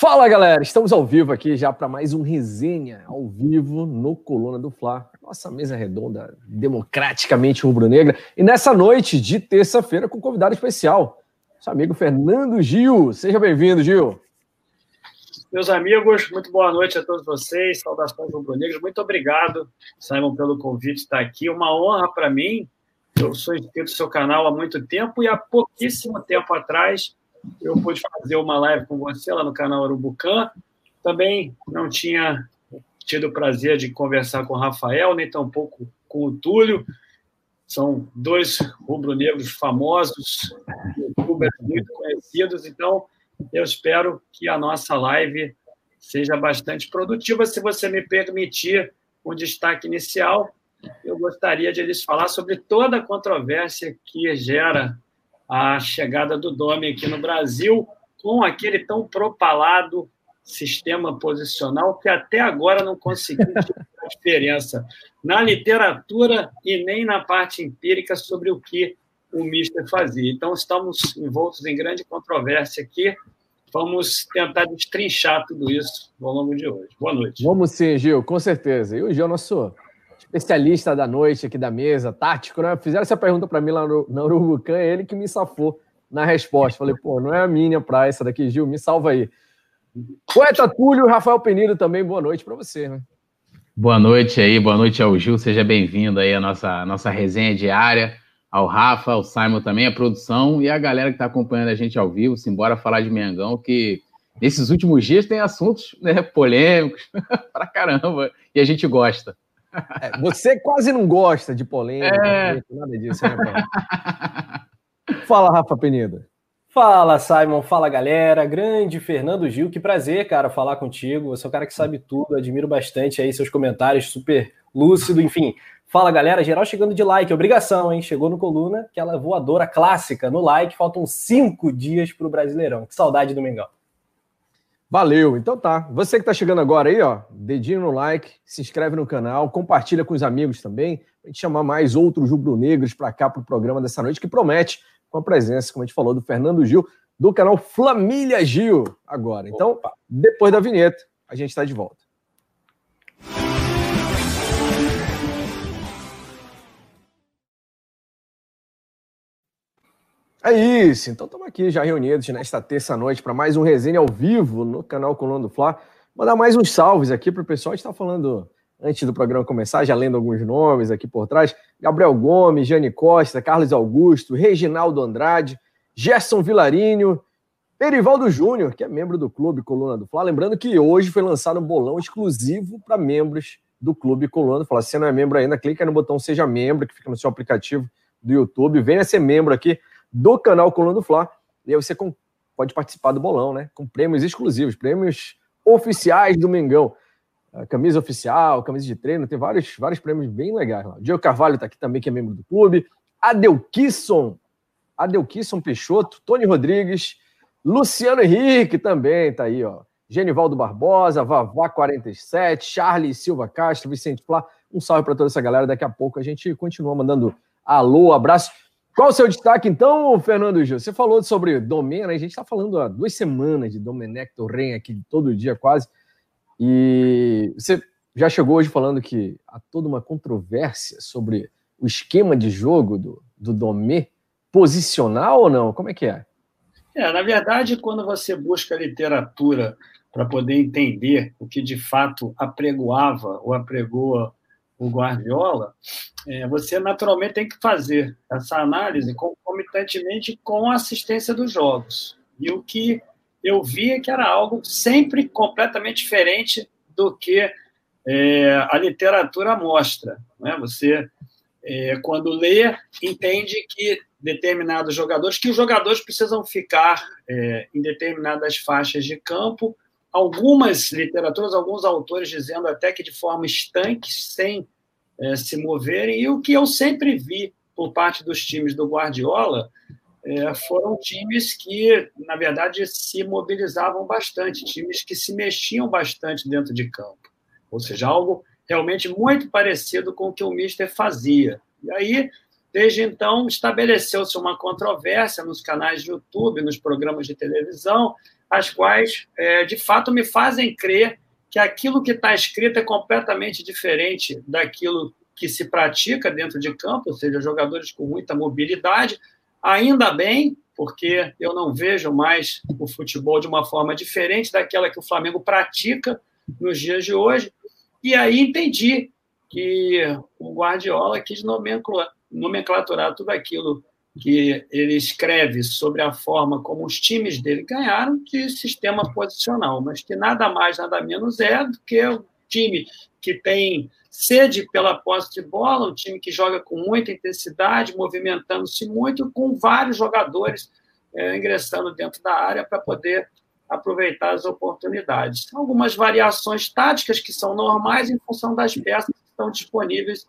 Fala galera, estamos ao vivo aqui já para mais um resenha ao vivo no Coluna do Fla. Nossa mesa redonda, democraticamente rubro-negra. E nessa noite de terça-feira com um convidado especial, nosso amigo Fernando Gil. Seja bem-vindo, Gil. Meus amigos, muito boa noite a todos vocês. Saudações rubro-negras. Muito obrigado, Simon, pelo convite de estar aqui. Uma honra para mim. Eu sou inscrito no seu canal há muito tempo e há pouquíssimo tempo atrás eu pude fazer uma live com você lá no canal Urubucan. Também não tinha tido o prazer de conversar com o Rafael, nem tampouco com o Túlio. São dois rubro-negros famosos, youtubers muito conhecidos, então eu espero que a nossa live seja bastante produtiva. Se você me permitir um destaque inicial, eu gostaria de lhes falar sobre toda a controvérsia que gera a chegada do Domi aqui no Brasil, com aquele tão propalado sistema posicional que até agora não conseguiu diferença na literatura e nem na parte empírica sobre o que o Mister fazia. Então, estamos envoltos em grande controvérsia aqui. Vamos tentar destrinchar tudo isso ao longo de hoje. Boa noite. Vamos sim, Gil, com certeza. E o Gil nosso especialista da noite aqui da mesa, tático, né? Fizeram essa pergunta para mim lá no, na Urubucan, é ele que me safou na resposta. Falei, pô, não é a minha praia essa daqui, Gil, me salva aí. Poeta Túlio Rafael Penido também, boa noite para você, né? Boa noite aí, boa noite ao Gil, seja bem-vindo aí à nossa, nossa resenha diária, ao Rafa, ao Simon também, a produção e a galera que está acompanhando a gente ao vivo, simbora falar de Mengão, que nesses últimos dias tem assuntos né, polêmicos pra caramba, e a gente gosta. É, você quase não gosta de polêmica, é... nada disso, né, Fala, Rafa Penida. Fala, Simon. Fala, galera. Grande Fernando Gil. Que prazer, cara, falar contigo. Você é um cara que sabe tudo. Admiro bastante aí seus comentários, super lúcido. Enfim, fala, galera. Geral chegando de like. Obrigação, hein? Chegou no Coluna, aquela voadora clássica no like. Faltam cinco dias para o Brasileirão. Que saudade do Mengão. Valeu, então tá. Você que está chegando agora aí, ó, dedinho no like, se inscreve no canal, compartilha com os amigos também, para gente chamar mais outros rubro-negros para cá para o programa dessa noite, que promete com a presença, como a gente falou, do Fernando Gil, do canal Família Gil agora. Então, depois da vinheta, a gente está de volta. É isso, então estamos aqui já reunidos nesta terça-noite para mais um resenha ao vivo no canal Coluna do Fla. Mandar mais uns salves aqui para o pessoal. Gente está falando antes do programa começar, já lendo alguns nomes aqui por trás: Gabriel Gomes, Jane Costa, Carlos Augusto, Reginaldo Andrade, Gerson Vilarinho, Erivaldo Júnior, que é membro do Clube Coluna do Fla. Lembrando que hoje foi lançado um bolão exclusivo para membros do Clube Coluna do Fla. Se você não é membro ainda, clica no botão Seja Membro, que fica no seu aplicativo do YouTube. Venha ser membro aqui do canal Coluna do Fla. E aí você pode participar do bolão, né? Com prêmios exclusivos, prêmios oficiais do Mengão. A camisa oficial, camisa de treino, tem vários, vários prêmios bem legais lá. Diego Carvalho está aqui também, que é membro do clube. Adelkisson, Adelkisson Peixoto, Tony Rodrigues, Luciano Henrique também está aí, ó. Genivaldo Barbosa, Vavá 47, Charles Silva Castro, Vicente Flá. Um salve para toda essa galera. Daqui a pouco a gente continua mandando alô, abraço. Qual o seu destaque, então, Fernando Gil? Você falou sobre Domena, a gente está falando há duas semanas de Domenech Torren aqui todo dia quase, e você já chegou hoje falando que há toda uma controvérsia sobre o esquema de jogo do, do Domé, posicional ou não? Como é que é? É, na verdade, quando você busca literatura para poder entender o que de fato apregoava ou apregoa o Guardiola, é, você naturalmente tem que fazer essa análise concomitantemente com a assistência dos jogos. E o que eu vi é que era algo sempre completamente diferente do que é, a literatura mostra. Né? Você, é, quando lê, entende que determinados jogadores, que os jogadores precisam ficar é, em determinadas faixas de campo algumas literaturas, alguns autores dizendo até que de forma estanque, sem é, se moverem. E o que eu sempre vi por parte dos times do Guardiola é, foram times que, na verdade, se mobilizavam bastante, times que se mexiam bastante dentro de campo. Ou seja, algo realmente muito parecido com o que o Mister fazia. E aí Desde então, estabeleceu-se uma controvérsia nos canais de YouTube, nos programas de televisão, as quais, é, de fato, me fazem crer que aquilo que está escrito é completamente diferente daquilo que se pratica dentro de campo, ou seja, jogadores com muita mobilidade. Ainda bem, porque eu não vejo mais o futebol de uma forma diferente daquela que o Flamengo pratica nos dias de hoje. E aí entendi que o Guardiola quis nomenclaturar tudo aquilo que ele escreve sobre a forma como os times dele ganharam de sistema posicional, mas que nada mais, nada menos é do que o time que tem sede pela posse de bola, um time que joga com muita intensidade, movimentando-se muito, com vários jogadores é, ingressando dentro da área para poder aproveitar as oportunidades. Algumas variações táticas que são normais em função das peças que estão disponíveis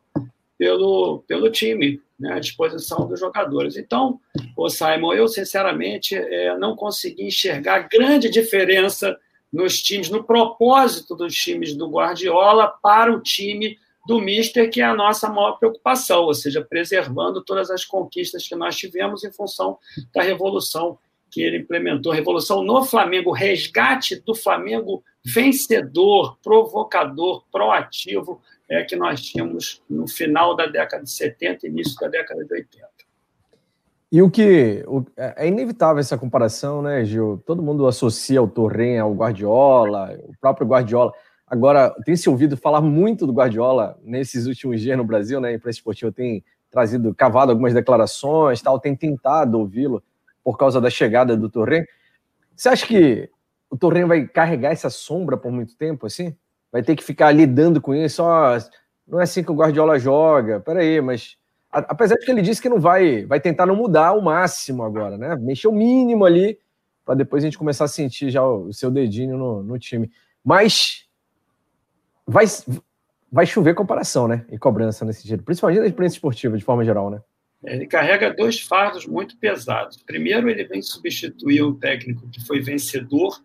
pelo, pelo time, né, à disposição dos jogadores. Então, o Simon, eu sinceramente é, não consegui enxergar grande diferença nos times, no propósito dos times do Guardiola para o time do Mister, que é a nossa maior preocupação, ou seja, preservando todas as conquistas que nós tivemos em função da revolução que ele implementou, revolução no Flamengo, resgate do Flamengo vencedor, provocador, proativo, é que nós tínhamos no final da década de 70 e início da década de 80. E o que o, é inevitável essa comparação, né, Gil? Todo mundo associa o Torren ao Guardiola, o próprio Guardiola. Agora, tem se ouvido falar muito do Guardiola nesses últimos dias no Brasil, né? A imprensa esportiva tem trazido, cavado algumas declarações, tal, tem tentado ouvi-lo por causa da chegada do Torren. Você acha que o Torren vai carregar essa sombra por muito tempo, assim? Vai ter que ficar lidando com isso? Não é assim que o Guardiola joga. Peraí, mas apesar de que ele disse que não vai, vai tentar não mudar o máximo agora, né? Mexer o mínimo ali para depois a gente começar a sentir já o, seu dedinho no, no time. Mas vai, vai chover comparação, né? E cobrança nesse sentido, principalmente da imprensa esportiva, de forma geral, né? Ele carrega dois fardos muito pesados. Primeiro, ele vem substituir o técnico que foi vencedor,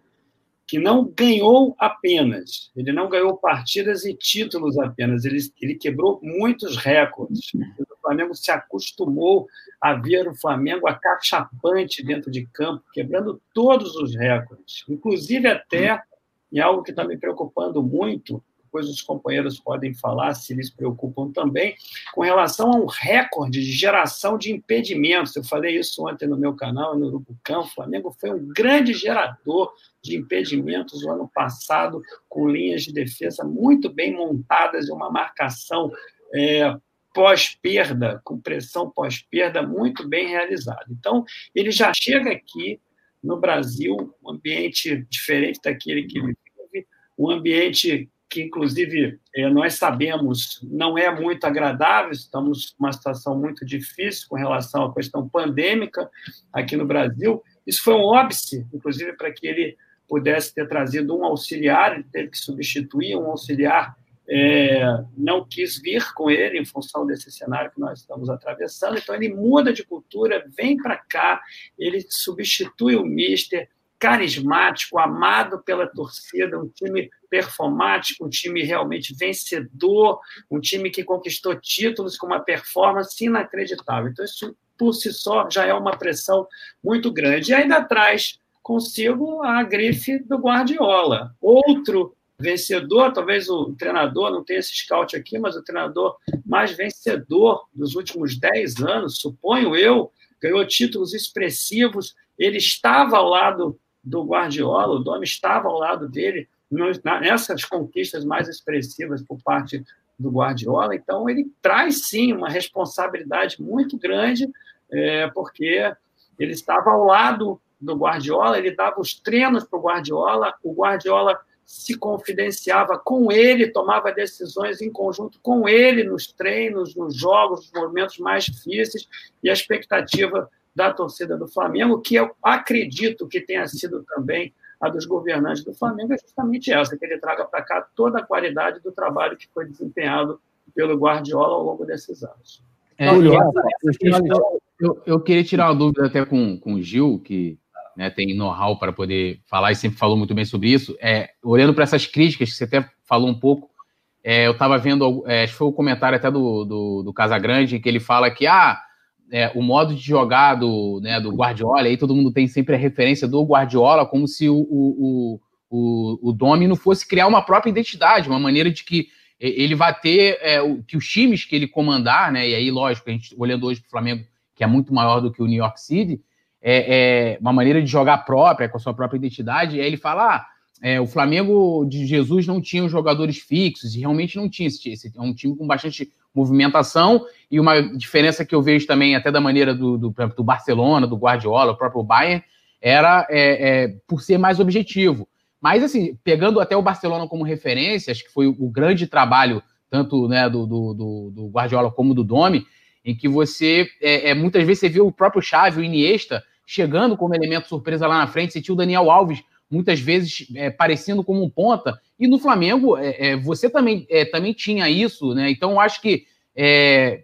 que não ganhou apenas, ele não ganhou partidas e títulos apenas, ele, ele quebrou muitos recordes. O Flamengo se acostumou a ver o Flamengo acachapante dentro de campo, quebrando todos os recordes, inclusive até, em algo que está me preocupando muito, depois os companheiros podem falar se eles preocupam também, com relação a um recorde de geração de impedimentos. Eu falei isso ontem no meu canal, no Campo. O Flamengo foi um grande gerador de impedimentos no ano passado, com linhas de defesa muito bem montadas e uma marcação é, pós-perda, com pressão pós-perda muito bem realizada. Então, ele já chega aqui no Brasil, um ambiente diferente daquele que ele vive, um ambiente que inclusive é, nós sabemos não é muito agradável, estamos numa situação muito difícil com relação à questão pandêmica aqui no Brasil. Isso foi um óbice, inclusive, para que ele pudesse ter trazido um auxiliar, ele teve que substituir um auxiliar, é, não quis vir com ele em função desse cenário que nós estamos atravessando, então ele muda de cultura, vem para cá, ele substitui o Mister, carismático, amado pela torcida, um time performático, um time realmente vencedor, um time que conquistou títulos com uma performance inacreditável. Então, isso por si só já é uma pressão muito grande. E ainda traz consigo a grife do Guardiola. Outro vencedor, talvez o treinador, não tenha esse scout aqui, mas o treinador mais vencedor dos últimos 10 anos, suponho eu, ganhou títulos expressivos. Ele estava ao lado do Guardiola, o Dome estava ao lado dele nessas conquistas mais expressivas por parte do Guardiola. Então, ele traz sim uma responsabilidade muito grande, é, porque ele estava ao lado do Guardiola, ele dava os treinos para o Guardiola, o Guardiola se confidenciava com ele, tomava decisões em conjunto com ele nos treinos, nos jogos, nos momentos mais difíceis, e a expectativa da torcida do Flamengo, que eu acredito que tenha sido também a dos governantes do Flamengo, é justamente essa, que ele traga para cá toda a qualidade do trabalho que foi desempenhado pelo Guardiola ao longo desses anos. É, eu, eu, eu, queria tirar uma dúvida até com, com o Gil, que né, tem know-how para poder falar e sempre falou muito bem sobre isso. É, olhando para essas críticas, que você até falou um pouco, é, eu estava vendo, é, acho que foi o um comentário até do, do, do Casagrande, que ele fala que ah, é, o modo de jogar do, né, do Guardiola, aí todo mundo tem sempre a referência do Guardiola, como se o, o, o, o Domi não fosse criar uma própria identidade, uma maneira de que ele vai ter é, que os times que ele comandar, né? E aí, lógico, a gente olhando hoje para o Flamengo, que é muito maior do que o New York City, é, é, uma maneira de jogar própria, com a sua própria identidade. E aí ele fala: ah, é, o Flamengo de Jesus não tinha jogadores fixos, e realmente não tinha. Esse, é um time com bastante movimentação, e uma diferença que eu vejo também, até da maneira do, do, do Barcelona, do Guardiola, o próprio Bayern, era é, é, por ser mais objetivo. Mas, assim, pegando até o Barcelona como referência, acho que foi o grande trabalho, tanto né, do, do, do Guardiola como do Domi, em que você, é, é, muitas vezes, você viu o próprio Xavi, o Iniesta, chegando como elemento surpresa lá na frente, você tinha o Daniel Alves, muitas vezes, é, parecendo como um ponta, e no Flamengo, é, é, você também, é, também tinha isso, né? Então, eu acho que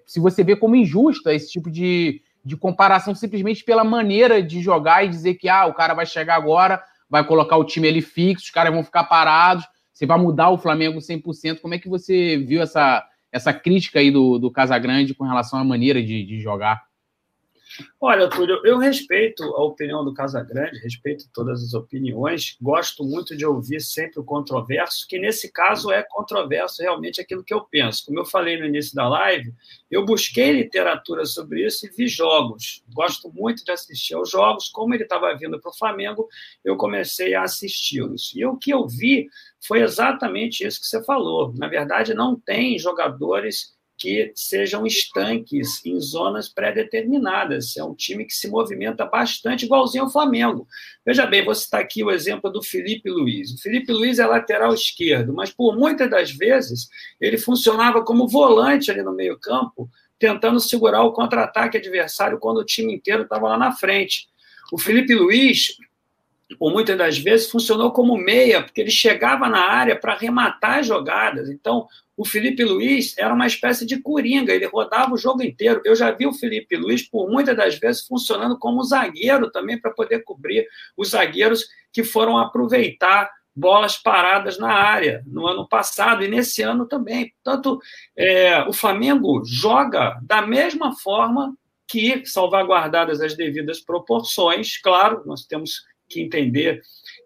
se você vê como injusta esse tipo de, de comparação simplesmente pela maneira de jogar e dizer que ah, o cara vai chegar agora, vai colocar o time ali fixo, os caras vão ficar parados, você vai mudar o Flamengo 100%. Como é que você viu essa, essa crítica aí do, do Casagrande com relação à maneira de, de jogar? Olha, Túlio, eu respeito a opinião do Casagrande, respeito todas as opiniões, gosto muito de ouvir sempre o controverso, que nesse caso é controverso realmente aquilo que eu penso. Como eu falei no início da live, eu busquei literatura sobre isso e vi jogos. Gosto muito de assistir aos jogos. Como ele estava vindo para o Flamengo, eu comecei a assisti-los. E o que eu vi foi exatamente isso que você falou. Na verdade, não tem jogadores que sejam estanques em zonas pré-determinadas. É um time que se movimenta bastante, igualzinho ao Flamengo. Veja bem, vou citar aqui o exemplo do Felipe Luiz. O Felipe Luiz é lateral esquerdo, mas por muitas das vezes ele funcionava como volante ali no meio-campo, tentando segurar o contra-ataque adversário quando o time inteiro estava lá na frente. O Felipe Luiz, por muitas das vezes, funcionou como meia, porque ele chegava na área para arrematar as jogadas. Então, o Felipe Luiz era uma espécie de coringa, ele rodava o jogo inteiro. Eu já vi o Felipe Luiz, por muitas das vezes, funcionando como zagueiro também, para poder cobrir os zagueiros que foram aproveitar bolas paradas na área no ano passado e nesse ano também. Portanto, é, o Flamengo joga da mesma forma que, salvaguardadas as devidas proporções, claro, nós temos que entender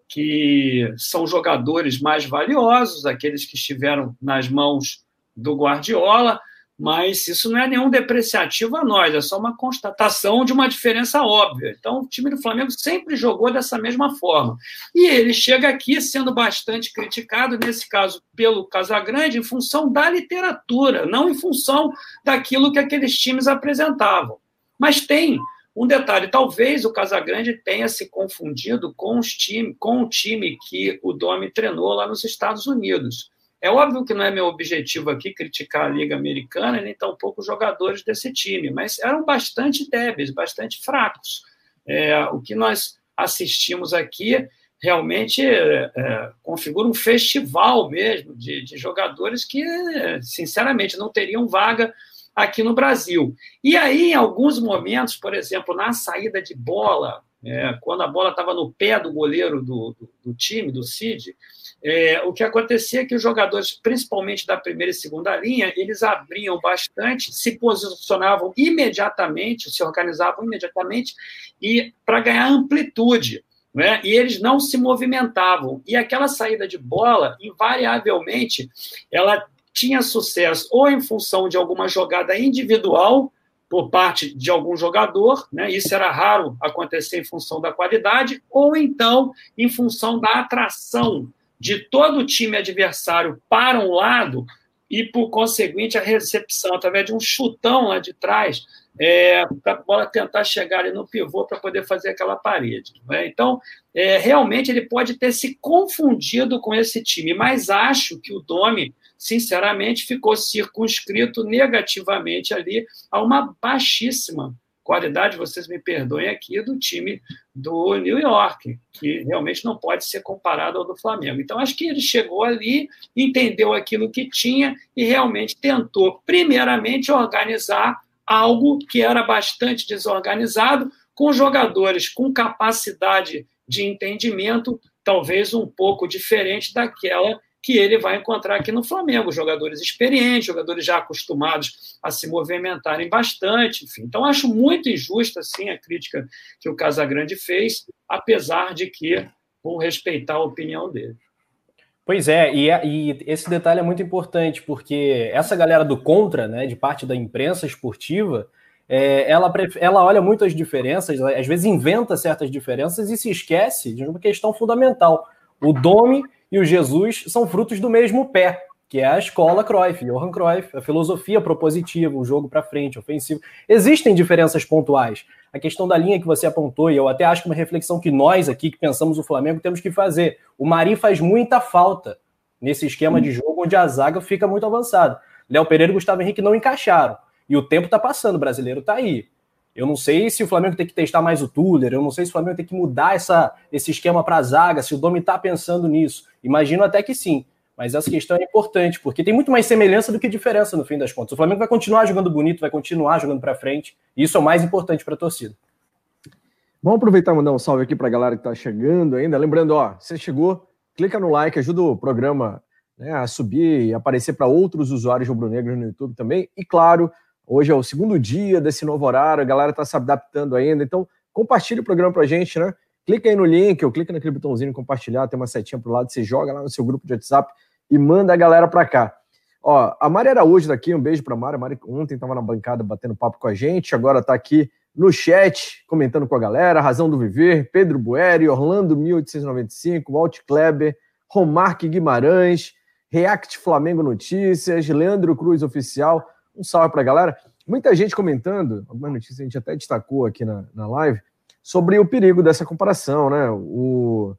que são jogadores mais valiosos, aqueles que estiveram nas mãos do Guardiola, mas isso não é nenhum depreciativo a nós, é só uma constatação de uma diferença óbvia. Então, o time do Flamengo sempre jogou dessa mesma forma. E ele chega aqui sendo bastante criticado, nesse caso, pelo Casagrande, em função da literatura, não em função daquilo que aqueles times apresentavam. Mas tem um detalhe, talvez o Casagrande tenha se confundido com, os time, com o time que o Domi treinou lá nos Estados Unidos. É óbvio que não é meu objetivo aqui criticar a Liga Americana, nem tampouco os jogadores desse time, mas eram bastante débeis, bastante fracos. É, o que nós assistimos aqui realmente é, é, configura um festival mesmo de, de jogadores que, sinceramente, não teriam vaga aqui no Brasil. E aí, em alguns momentos, por exemplo, na saída de bola, é, quando a bola estava no pé do goleiro do, do, do time, do Cid, é, o que acontecia é que os jogadores, principalmente da primeira e segunda linha, eles abriam bastante, se posicionavam imediatamente, se organizavam imediatamente e para ganhar amplitude. Né? E eles não se movimentavam. E aquela saída de bola, invariavelmente, ela tinha sucesso ou em função de alguma jogada individual por parte de algum jogador, né? isso era raro acontecer em função da qualidade, ou então em função da atração de todo o time adversário para um lado e, por conseguinte, a recepção através de um chutão lá de trás é, para a bola tentar chegar ali no pivô para poder fazer aquela parede. Né? Então, é, realmente, ele pode ter se confundido com esse time, mas acho que o Domi sinceramente, ficou circunscrito negativamente ali a uma baixíssima qualidade, vocês me perdoem aqui, do time do New York, que realmente não pode ser comparado ao do Flamengo. Então, acho que ele chegou ali, entendeu aquilo que tinha e realmente tentou, primeiramente, organizar algo que era bastante desorganizado, com jogadores com capacidade de entendimento talvez um pouco diferente daquela que ele vai encontrar aqui no Flamengo. Jogadores experientes, jogadores já acostumados a se movimentarem bastante. Enfim. Então, acho muito injusta assim, a crítica que o Casagrande fez, apesar de que vou respeitar a opinião dele. Pois é, e, é, e, esse detalhe é muito importante, porque essa galera do contra, né, de parte da imprensa esportiva, é, ela, ela olha muito as diferenças, às vezes inventa certas diferenças e se esquece de uma questão fundamental. O Domi e o Jesus são frutos do mesmo pé, que é a escola Cruyff, Johan Cruyff, a filosofia propositiva, o jogo para frente, ofensivo. Existem diferenças pontuais. A questão da linha que você apontou, e eu até acho que uma reflexão que nós aqui que pensamos o Flamengo temos que fazer. O Mari faz muita falta nesse esquema de jogo onde a zaga fica muito avançada. Léo Pereira e Gustavo Henrique não encaixaram. E o tempo está passando, o brasileiro está aí. Eu não sei se o Flamengo tem que testar mais o Tuller, eu não sei se o Flamengo tem que mudar essa, esse esquema para a zaga, se o Domi está pensando nisso. Imagino até que sim. Mas essa questão é importante, porque tem muito mais semelhança do que diferença no fim das contas. O Flamengo vai continuar jogando bonito, vai continuar jogando para frente, e isso é o mais importante para a torcida. Vamos aproveitar e mandar um salve aqui para a galera que está chegando ainda. Lembrando, ó, você chegou, clica no like, ajuda o programa né, a subir e aparecer para outros usuários rubro-negros no YouTube também. E claro, Hoje é o segundo dia desse novo horário, a galera está se adaptando ainda. Então, compartilhe o programa para a gente, né? Clica aí no link ou clica naquele botãozinho compartilhar, tem uma setinha pro lado, você joga lá no seu grupo de WhatsApp e manda a galera para cá. Ó, a Mari Araújo daqui, um beijo para a Mari. A Mari ontem estava na bancada batendo papo com a gente, agora está aqui no chat comentando com a galera. Razão do Viver, Pedro Bueri, Orlando 1895, Walt Kleber, Romarque Guimarães, React Flamengo Notícias, Leandro Cruz Oficial. Um salve para a galera. Muita gente comentando, alguma notícia a gente até destacou aqui na, na live, sobre o perigo dessa comparação, né? O,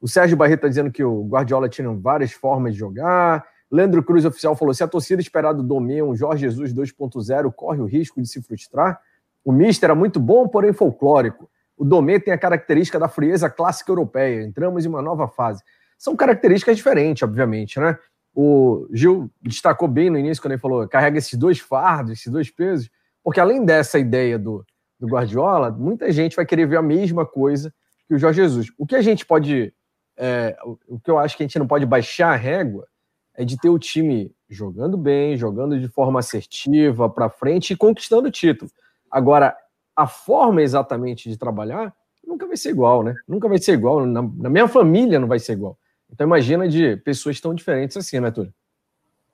o Sérgio Barreto está dizendo que o Guardiola tinha várias formas de jogar. Leandro Cruz Oficial falou: se a torcida esperar do Domê um Jorge Jesus 2.0 corre o risco de se frustrar. O Mister era muito bom, porém folclórico. O Domê tem a característica da frieza clássica europeia. Entramos em uma nova fase. São características diferentes, obviamente, né? O Gil destacou bem no início, quando ele falou, carrega esses dois fardos, esses dois pesos, porque além dessa ideia do, do Guardiola, muita gente vai querer ver a mesma coisa que o Jorge Jesus. O que a gente pode, é, o que eu acho que a gente não pode baixar a régua é de ter o time jogando bem, jogando de forma assertiva, para frente e conquistando o título. Agora, a forma exatamente de trabalhar nunca vai ser igual, né? Nunca vai ser igual. Na, na minha família não vai ser igual. Então imagina de pessoas tão diferentes assim, né, Túlio?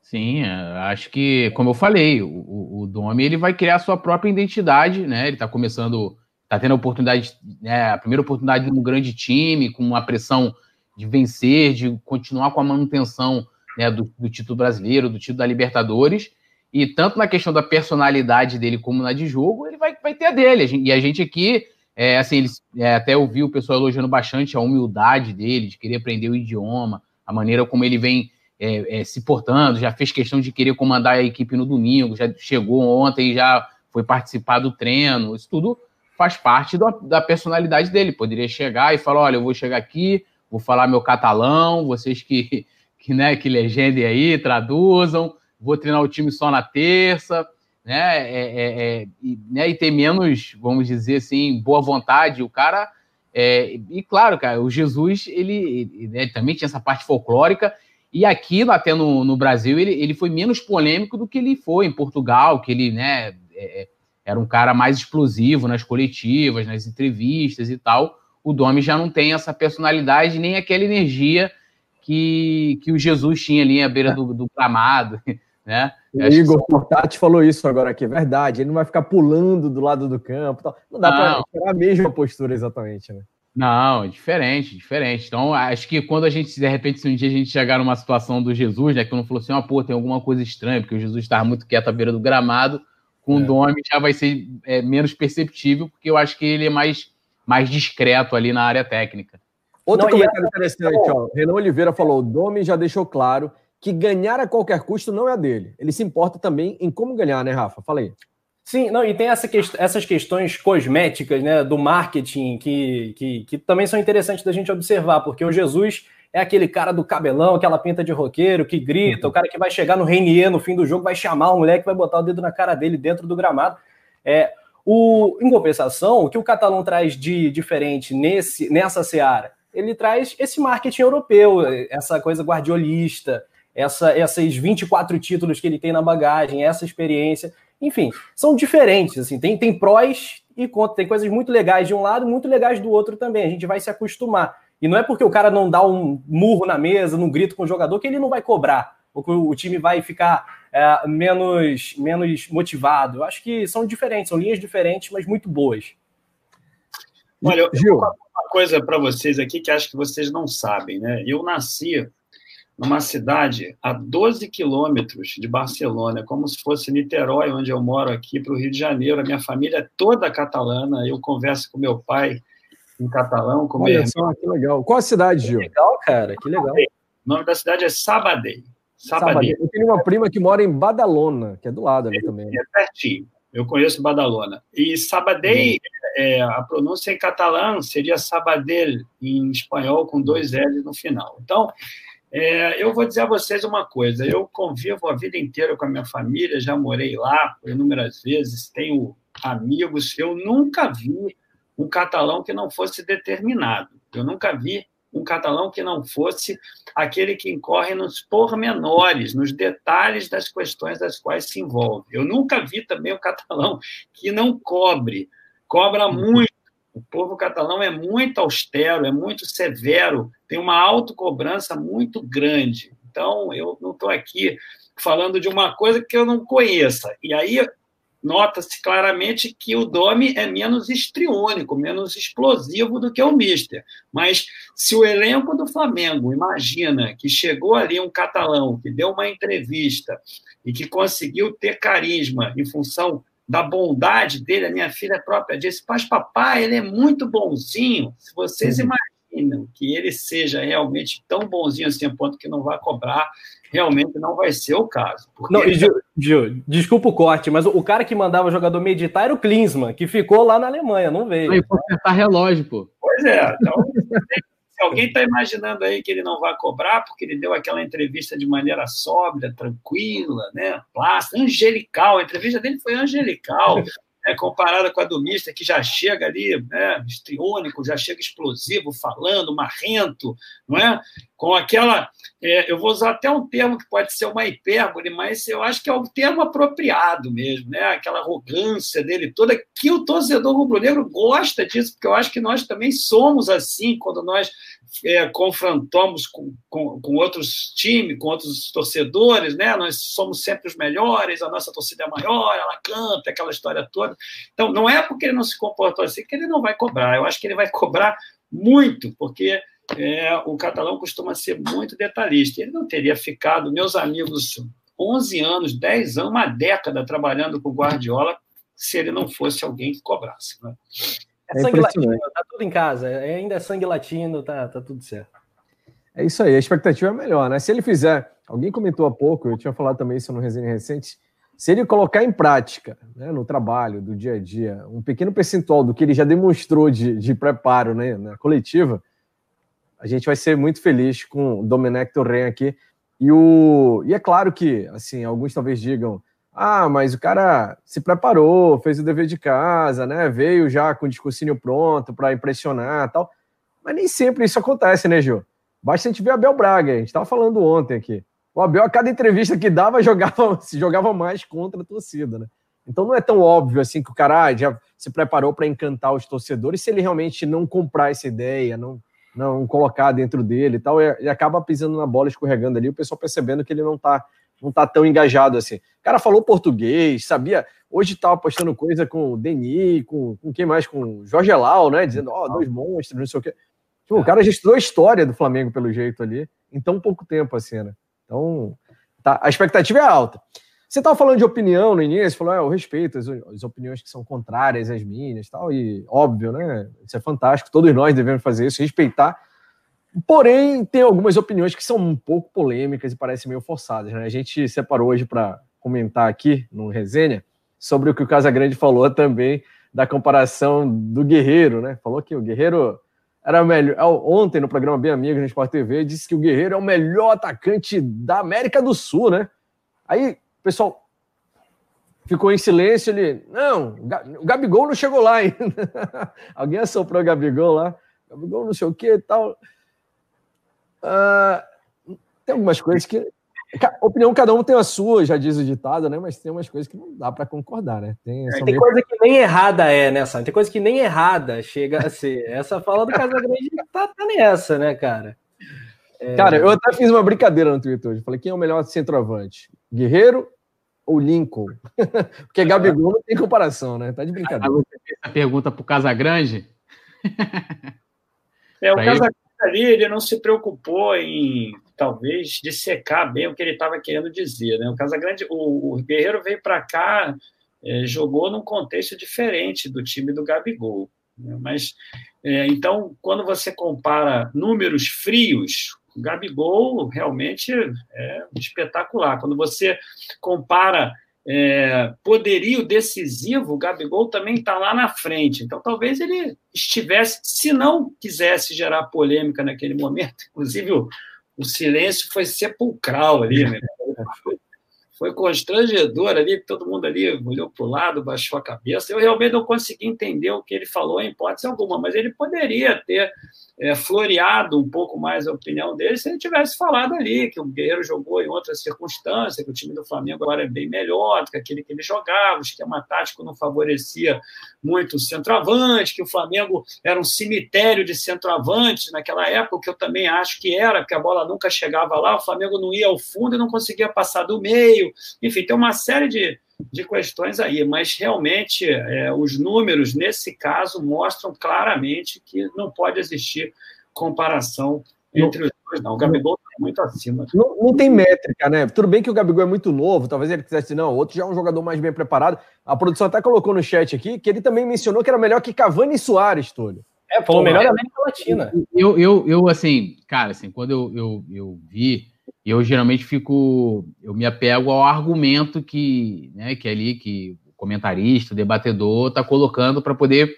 Sim, é, acho que, como eu falei, o, o Domi ele vai criar a sua própria identidade, né? Ele está começando, está tendo a oportunidade, né, a primeira oportunidade num grande time, com uma pressão de vencer, de continuar com a manutenção né, do, do, título brasileiro, do título da Libertadores. E tanto na questão da personalidade dele como na de jogo, ele vai, vai ter a dele. E a gente aqui é, assim, eles é, até ouvi o pessoal elogiando bastante a humildade dele, de querer aprender o idioma, a maneira como ele vem é, é, se portando, já fez questão de querer comandar a equipe no domingo, já chegou ontem já foi participar do treino. Isso tudo faz parte do, da personalidade dele. Poderia chegar e falar: olha, eu vou chegar aqui, vou falar meu catalão, vocês que, que, né, que legendem aí, traduzam, vou treinar o time só na terça né? É, é, é, e, né? e ter menos, vamos dizer assim, boa vontade. O cara. É, e claro, cara, o Jesus, ele, ele né, também tinha essa parte folclórica. E aqui, até no, no Brasil, ele, ele foi menos polêmico do que ele foi em Portugal, que ele, né, é, é, era um cara mais explosivo nas coletivas, nas entrevistas e tal. O Domi já não tem essa personalidade, nem aquela energia que, que o Jesus tinha ali à beira do, do gramado. Né? O Igor que... Portati falou isso agora aqui, é verdade. Ele não vai ficar pulando do lado do campo. Tal. Não dá para a mesma postura exatamente, né? Não, diferente, diferente. Então, acho que quando a gente, de repente, se um dia a gente chegar numa situação do Jesus, né, que não falou assim, ó, oh, pô, tem alguma coisa estranha, porque o Jesus estava muito quieto à beira do gramado, com é. o nome já vai ser é, menos perceptível, porque eu acho que ele é mais, mais discreto ali na área técnica. Outro não, comentário interessante, ó. Renan Oliveira falou: o Domi já deixou claro que ganhar a qualquer custo não é a dele. Ele se importa também em como ganhar, né, Rafa? Fala aí. Sim, não, e tem essa que, essas questões cosméticas, né, do marketing que, que, que também são interessantes da gente observar, porque o Jesus é aquele cara do cabelão, aquela pinta de roqueiro que grita, o cara que vai chegar no Renier no fim do jogo, vai chamar o moleque, vai botar o dedo na cara dele dentro do gramado. É, o, em compensação, o que o Catalão traz de diferente nesse, nessa seara ele traz esse marketing europeu, essa coisa guardiolista, essa, esses 24 títulos que ele tem na bagagem, essa experiência. Enfim, são diferentes, assim, tem, tem prós e contras, tem coisas muito legais de um lado, muito legais do outro também. A gente vai se acostumar. E não é porque o cara não dá um murro na mesa, não grita com o jogador, que ele não vai cobrar, ou que o time vai ficar é, menos, menos motivado. Eu acho que são diferentes, são linhas diferentes, mas muito boas. Olha, eu vou falar uma coisa para vocês aqui que acho que vocês não sabem, né? Eu nasci numa cidade a 12 quilômetros de Barcelona, como se fosse Niterói, onde eu moro aqui, para o Rio de Janeiro. A minha família é toda catalana. Eu converso com meu pai em catalão. Com Olha só, que legal. Qual a cidade, Gil? Que legal, cara, que legal. O nome da cidade é Sabadell. Sabadell. Eu tenho uma prima que mora em Badalona, que é do lado ali também. É pertinho. Eu conheço Badalona. E Sabadell, hum. é, a pronúncia em catalão seria Sabadell, em espanhol, com dois L no final. Então, é, eu vou dizer a vocês uma coisa: eu convivo a vida inteira com a minha família, já morei lá por inúmeras vezes, tenho amigos. Eu nunca vi um catalão que não fosse determinado. Eu nunca vi um catalão que não fosse aquele que incorre nos pormenores, nos detalhes das questões das quais se envolve. Eu nunca vi também um catalão que não cobre, cobra uhum. muito. O povo catalão é muito austero, é muito severo, tem uma autocobrança muito grande. Então, eu não estou aqui falando de uma coisa que eu não conheça. E aí, nota-se claramente que o Domi é menos estriônico, menos explosivo do que o Mister. Mas se o elenco do Flamengo imagina que chegou ali um catalão que deu uma entrevista e que conseguiu ter carisma em função da bondade dele, a minha filha própria disse, mas papai, ele é muito bonzinho. Se vocês uhum. imaginam que ele seja realmente tão bonzinho assim, a ponto que não vai cobrar realmente não vai ser o caso. Não, Gil, Gil, desculpa o corte, mas o cara que mandava o jogador meditar era o Klinsmann, que ficou lá na Alemanha, não veio. Aí consertar relógio, pô. Pois é, então, se alguém está imaginando aí que ele não vai cobrar, porque ele deu aquela entrevista de maneira sóbria, tranquila, né, plástica, angelical, a entrevista dele foi angelical, né, comparada com a do Mister, que já chega ali, né, histriônico, já chega explosivo, falando, marrento, não é? Com aquela. É, eu vou usar até um termo que pode ser uma hipérbole, mas eu acho que é o termo apropriado mesmo, né? Aquela arrogância dele toda, que o torcedor rubro-negro gosta disso, porque eu acho que nós também somos assim quando nós é, confrontamos com, com, com, outros times, com outros torcedores, né? Nós somos sempre os melhores, a nossa torcida é maior, ela canta, aquela história toda. Então, não é porque ele não se comportou assim que ele não vai cobrar. Eu acho que ele vai cobrar muito, porque é, o catalão costuma ser muito detalhista. Ele não teria ficado, meus amigos, 11 anos, 10 anos, uma década trabalhando com o Guardiola, se ele não fosse alguém que cobrasse. Né? É, é sangue latino, tá tudo em casa. É, ainda é sangue latino, tá, tá tudo certo. É isso aí, a expectativa é melhor, né? Se ele fizer, alguém comentou há pouco, eu tinha falado também isso no resenha recente, se ele colocar em prática, né, no trabalho, do dia a dia, um pequeno percentual do que ele já demonstrou de, de preparo né, na coletiva, a gente vai ser muito feliz com o Domenech Torren aqui. E, o, e é claro que, assim, alguns talvez digam, ah, mas o cara se preparou, fez o dever de casa, né? Veio já com o discursinho pronto para impressionar tal. Mas nem sempre isso acontece, né, Gil? Basta a gente ver Abel Braga, a gente estava falando ontem aqui. O Abel, a cada entrevista que dava, jogava, se jogava mais contra a torcida, né? Então não é tão óbvio assim que o cara ah, já se preparou para encantar os torcedores se ele realmente não comprar essa ideia, não, não colocar dentro dele e tal, e acaba pisando na bola, escorregando ali, o pessoal percebendo que ele não está não tá tão engajado assim. O cara falou português, sabia. Hoje tava postando coisa com o Denis, com, com quem mais? Com o Jorge Elau, né? Dizendo, ó, oh, dois monstros, não sei o quê. Tipo, o cara já estudou a história do Flamengo, pelo jeito ali, em tão pouco tempo, assim, né? Então, tá, a expectativa é alta. Você estava falando de opinião no início, falou, ah, eu respeito as, as, opiniões que são contrárias às minhas tal, e óbvio, né? Isso é fantástico, todos nós devemos fazer isso, respeitar Porém, tem algumas opiniões que são um pouco polêmicas e parecem meio forçadas. Né? A gente separou hoje para comentar aqui no resenha sobre o que o Casagrande falou também da comparação do Guerreiro, né? Falou que o Guerreiro era melhor. É, ontem, no programa Bem Amigos no Sport TV, disse que o Guerreiro é o melhor atacante da América do Sul, né? Aí, pessoal ficou em silêncio. Ele, não, o Gabigol não chegou lá ainda. Alguém assoprou o Gabigol lá. Gabigol não sei o que e tal. Uh, tem algumas coisas que. Opinião, cada um tem a sua, já diz o ditado, né? Mas tem umas coisas que não dá para concordar, né? Tem, é, tem coisa que nem errada é, né, Sam? Tem coisa que nem errada chega a ser. Essa fala do Casagrande tá, tá nessa, né, cara? É... Cara, eu até fiz uma brincadeira no Twitter hoje. Falei, quem é o melhor centroavante? Guerreiro ou Lincoln? Porque Gabigol não tem comparação, né? Tá de brincadeira. você fez essa pergunta pro Casagrande? É, o Casagrande ali, ele não se preocupou em, talvez, dissecar bem o que ele estava querendo dizer, né? O Casagrande, o, o Guerreiro veio para cá, é, jogou num contexto diferente do time do Gabigol. Né? Mas, é, então, quando você compara números frios, o Gabigol realmente é espetacular. Quando você compara é, poderio decisivo, o Gabigol também está lá na frente. Então, talvez ele estivesse, se não quisesse gerar polêmica naquele momento, inclusive o, o silêncio foi sepulcral ali, né? foi constrangedor ali, todo mundo ali olhou para o lado, baixou a cabeça. Eu realmente não consegui entender o que ele falou em hipótese alguma, mas ele poderia ter é, floreado um pouco mais a opinião dele se ele tivesse falado ali que o Guerreiro jogou em outra circunstância, que o time do Flamengo agora é bem melhor do que aquele que ele jogava, o esquema tático não favorecia muito o centroavante, que o Flamengo era um cemitério de centroavantes naquela época, que eu também acho que era, porque a bola nunca chegava lá, o Flamengo não ia ao fundo e não conseguia passar do meio. Enfim, tem uma série de, de questões aí, mas realmente é, os números, nesse caso, mostram claramente que não pode existir comparação entre os dois, não. O Gabigol está muito acima. Não, não, tem métrica, né? Tudo bem que o Gabigol é muito novo, talvez ele quisesse, não, outro já é um jogador mais bem preparado. A produção até colocou no chat aqui que ele também mencionou que era melhor que Cavani e Soares, Túlio. É, falou melhor da América Latina. Eu, eu, eu, assim, cara, assim, quando eu, eu, eu vi eu geralmente fico, eu me apego ao argumento que, né, que é ali que o comentarista, o debatedor está colocando para poder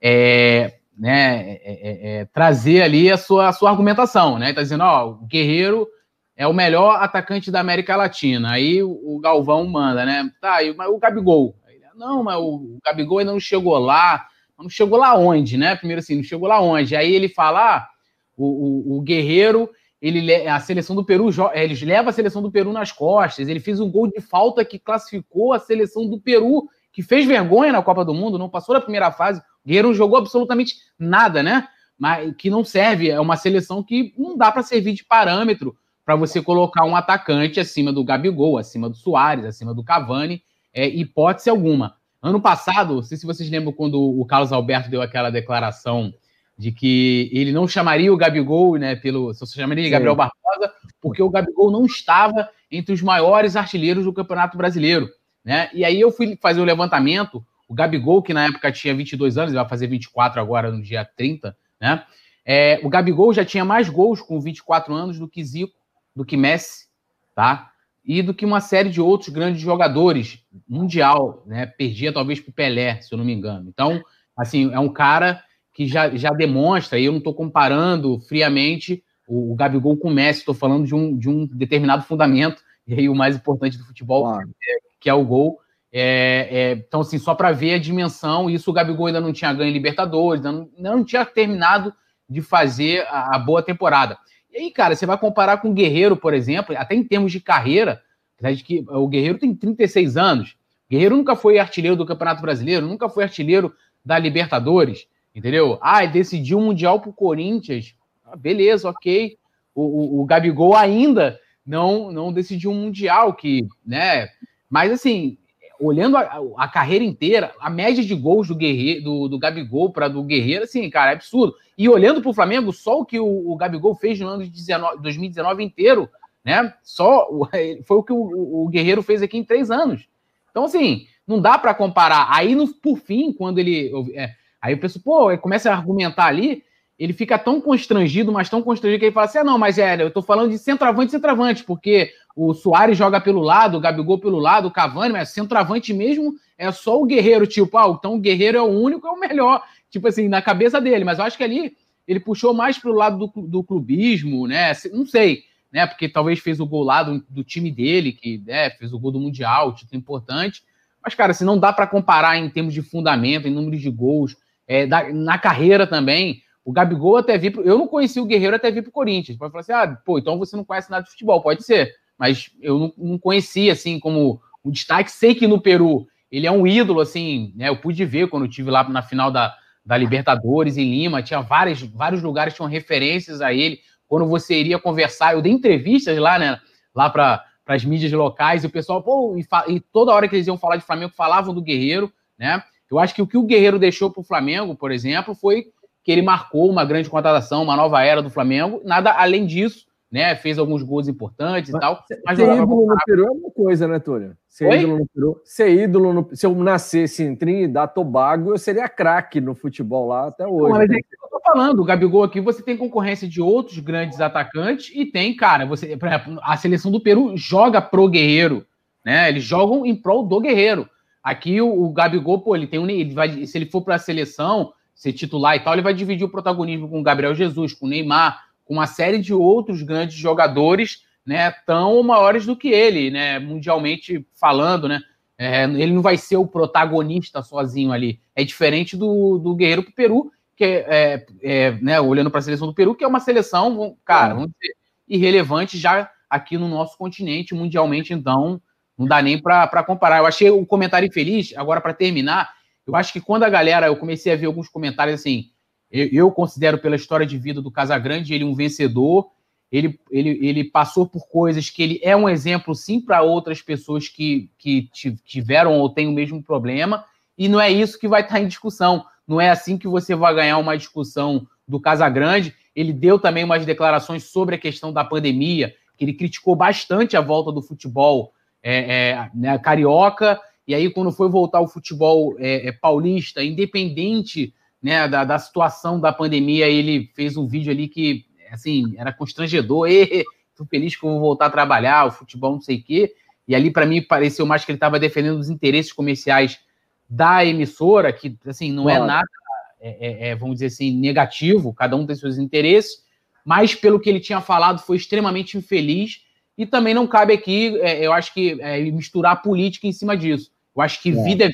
é, né, é, é, é, trazer ali a sua, a sua argumentação, né? Está dizendo, ó, o Guerreiro é o melhor atacante da América Latina. Aí o, Galvão manda, né? Tá, e, mas o Gabigol. Não, mas o, o Gabigol ainda não chegou lá. Não chegou lá onde, né? Primeiro assim, não chegou lá onde. Aí ele fala, ah, o, o, o Guerreiro ele a seleção do Peru é, ele leva a seleção do Peru nas costas. Ele fez um gol de falta que classificou a seleção do Peru, que fez vergonha na Copa do Mundo, não passou da primeira fase. O Guerreiro não jogou absolutamente nada, né? Mas que não serve, é uma seleção que não dá para servir de parâmetro para você colocar um atacante acima do Gabigol, acima do Soares, acima do Cavani, é, hipótese alguma. Ano passado, não sei se vocês lembram quando o Carlos Alberto deu aquela declaração de que ele não chamaria o Gabigol, né, pelo, só chamaria de Gabriel Barbosa, porque o Gabigol não estava entre os maiores artilheiros do Campeonato Brasileiro, né? E aí eu fui fazer o levantamento, o Gabigol, que na época tinha 22 anos, vai fazer 24 agora no dia 30, né? É, o Gabigol já tinha mais gols com 24 anos do que Zico, do que Messi, tá? E do que uma série de outros grandes jogadores mundial, né? Perdia talvez para o Pelé, se eu não me engano. Então, assim, é um cara que já, já demonstra, e eu não estou comparando friamente o, o, Gabigol com o Messi, estou falando de um, de um determinado fundamento, e aí o mais importante do futebol, claro. é, que é o gol. É, é, então, assim, só para ver a dimensão, isso o Gabigol ainda não tinha ganho em Libertadores, ainda não, ainda não tinha terminado de fazer a, a, boa temporada. E aí, cara, você vai comparar com o Guerreiro, por exemplo, até em termos de carreira, de que o Guerreiro tem 36 anos. O Guerreiro nunca foi artilheiro do Campeonato Brasileiro, nunca foi artilheiro da Libertadores. Entendeu? Ah, decidiu o Mundial pro Corinthians. Ah, beleza, ok. O, o, o, Gabigol ainda não não decidiu um Mundial, que, né? Mas assim, olhando a, a carreira inteira, a média de gols do Guerreiro, do, do Gabigol para do Guerreiro, assim, cara, é absurdo. E olhando para o Flamengo, só o que o, o, Gabigol fez no ano de 19, 2019 inteiro, né? Só foi o que o, o Guerreiro fez aqui em três anos. Então, assim, não dá para comparar. Aí, no, por fim, quando ele. É, Aí o pessoal, pô, começa a argumentar ali, ele fica tão constrangido, mas tão constrangido que ele fala assim: ah, não, mas é, eu tô falando de centroavante centroavante, porque o Soares joga pelo lado, o Gabigol pelo lado, o Cavani, mas centroavante mesmo é só o Guerreiro, tipo, ah, então o Guerreiro é o único, é o melhor, tipo assim, na cabeça dele, mas eu acho que ali ele puxou mais pro lado do, do clubismo, né? Não sei, né? Porque talvez fez o gol lá do, do time dele, que né, fez o gol do Mundial, título importante. Mas, cara, se assim, não dá para comparar em termos de fundamento, em número de gols, é, da, na carreira também, o Gabigol até vir. Pro... Eu não conheci o Guerreiro até vir pro Corinthians. Pode falar assim, ah, pô, então você não conhece nada de futebol. Pode ser. Mas eu não, não conhecia, assim, como um destaque. Sei que no Peru ele é um ídolo, assim, né? Eu pude ver quando eu tive lá na final da, da Libertadores em Lima, tinha várias, vários lugares tinham referências a ele. Quando você iria conversar, eu dei entrevistas lá, né? Lá para as mídias locais, e o pessoal, pô, e, e, toda hora que eles iam falar de Flamengo, falavam do Guerreiro, né? Eu acho que o que o Guerreiro deixou para o Flamengo, por exemplo, foi que ele marcou uma grande contratação, uma nova era do Flamengo. Nada além disso, né? Fez alguns gols importantes e tal. Mas ser ídolo no Peru é uma coisa, né, Túlio? Ser Oi? ídolo no Peru. Ser ídolo no... Se eu nascesse em Trinidad Tobago, eu seria craque no futebol lá até hoje. Não, mas é que eu tô falando. O Gabigol aqui, você tem concorrência de outros grandes atacantes e tem, cara, você, por exemplo, a seleção do Peru joga pro Guerreiro, né? Eles jogam em prol do Guerreiro. Aqui o, o Gabigol, pô, ele tem um, ele vai, se ele for para a seleção, ser titular e tal, ele vai dividir o protagonismo com o Gabriel Jesus, com o Neymar, com uma série de outros grandes jogadores, né, tão maiores do que ele, né, mundialmente falando, né, é, ele não vai ser o protagonista sozinho ali. É diferente do, do Guerreiro pro Peru, que é, é, é né, olhando para a seleção do Peru, que é uma seleção, cara, vamos dizer, irrelevante já aqui no nosso continente, mundialmente, então não dá nem para comparar. Eu achei o comentário infeliz, agora para terminar, eu acho que quando a galera, eu comecei a ver alguns comentários assim, eu, eu considero pela história de vida do Casagrande ele um vencedor, ele, ele, ele passou por coisas que ele é um exemplo sim para outras pessoas que, que tiveram ou têm o mesmo problema, e não é isso que vai estar em discussão. Não é assim que você vai ganhar uma discussão do Casagrande. Ele deu também umas declarações sobre a questão da pandemia, que ele criticou bastante a volta do futebol é, é, né, carioca e aí, quando foi voltar ao futebol é, é, paulista, independente né, da, da situação da pandemia, ele fez um vídeo ali que, assim, era constrangedor. Estou feliz que eu vou voltar a trabalhar, o futebol não sei o quê. E ali, para mim, pareceu mais que ele estava defendendo os interesses comerciais da emissora, que, assim, não é nada, é, é, vamos dizer assim, negativo, cada um tem seus interesses, mas pelo que ele tinha falado, foi extremamente infeliz. E também não cabe aqui, é, eu acho que, é, misturar política em cima disso. Eu acho que é. vida é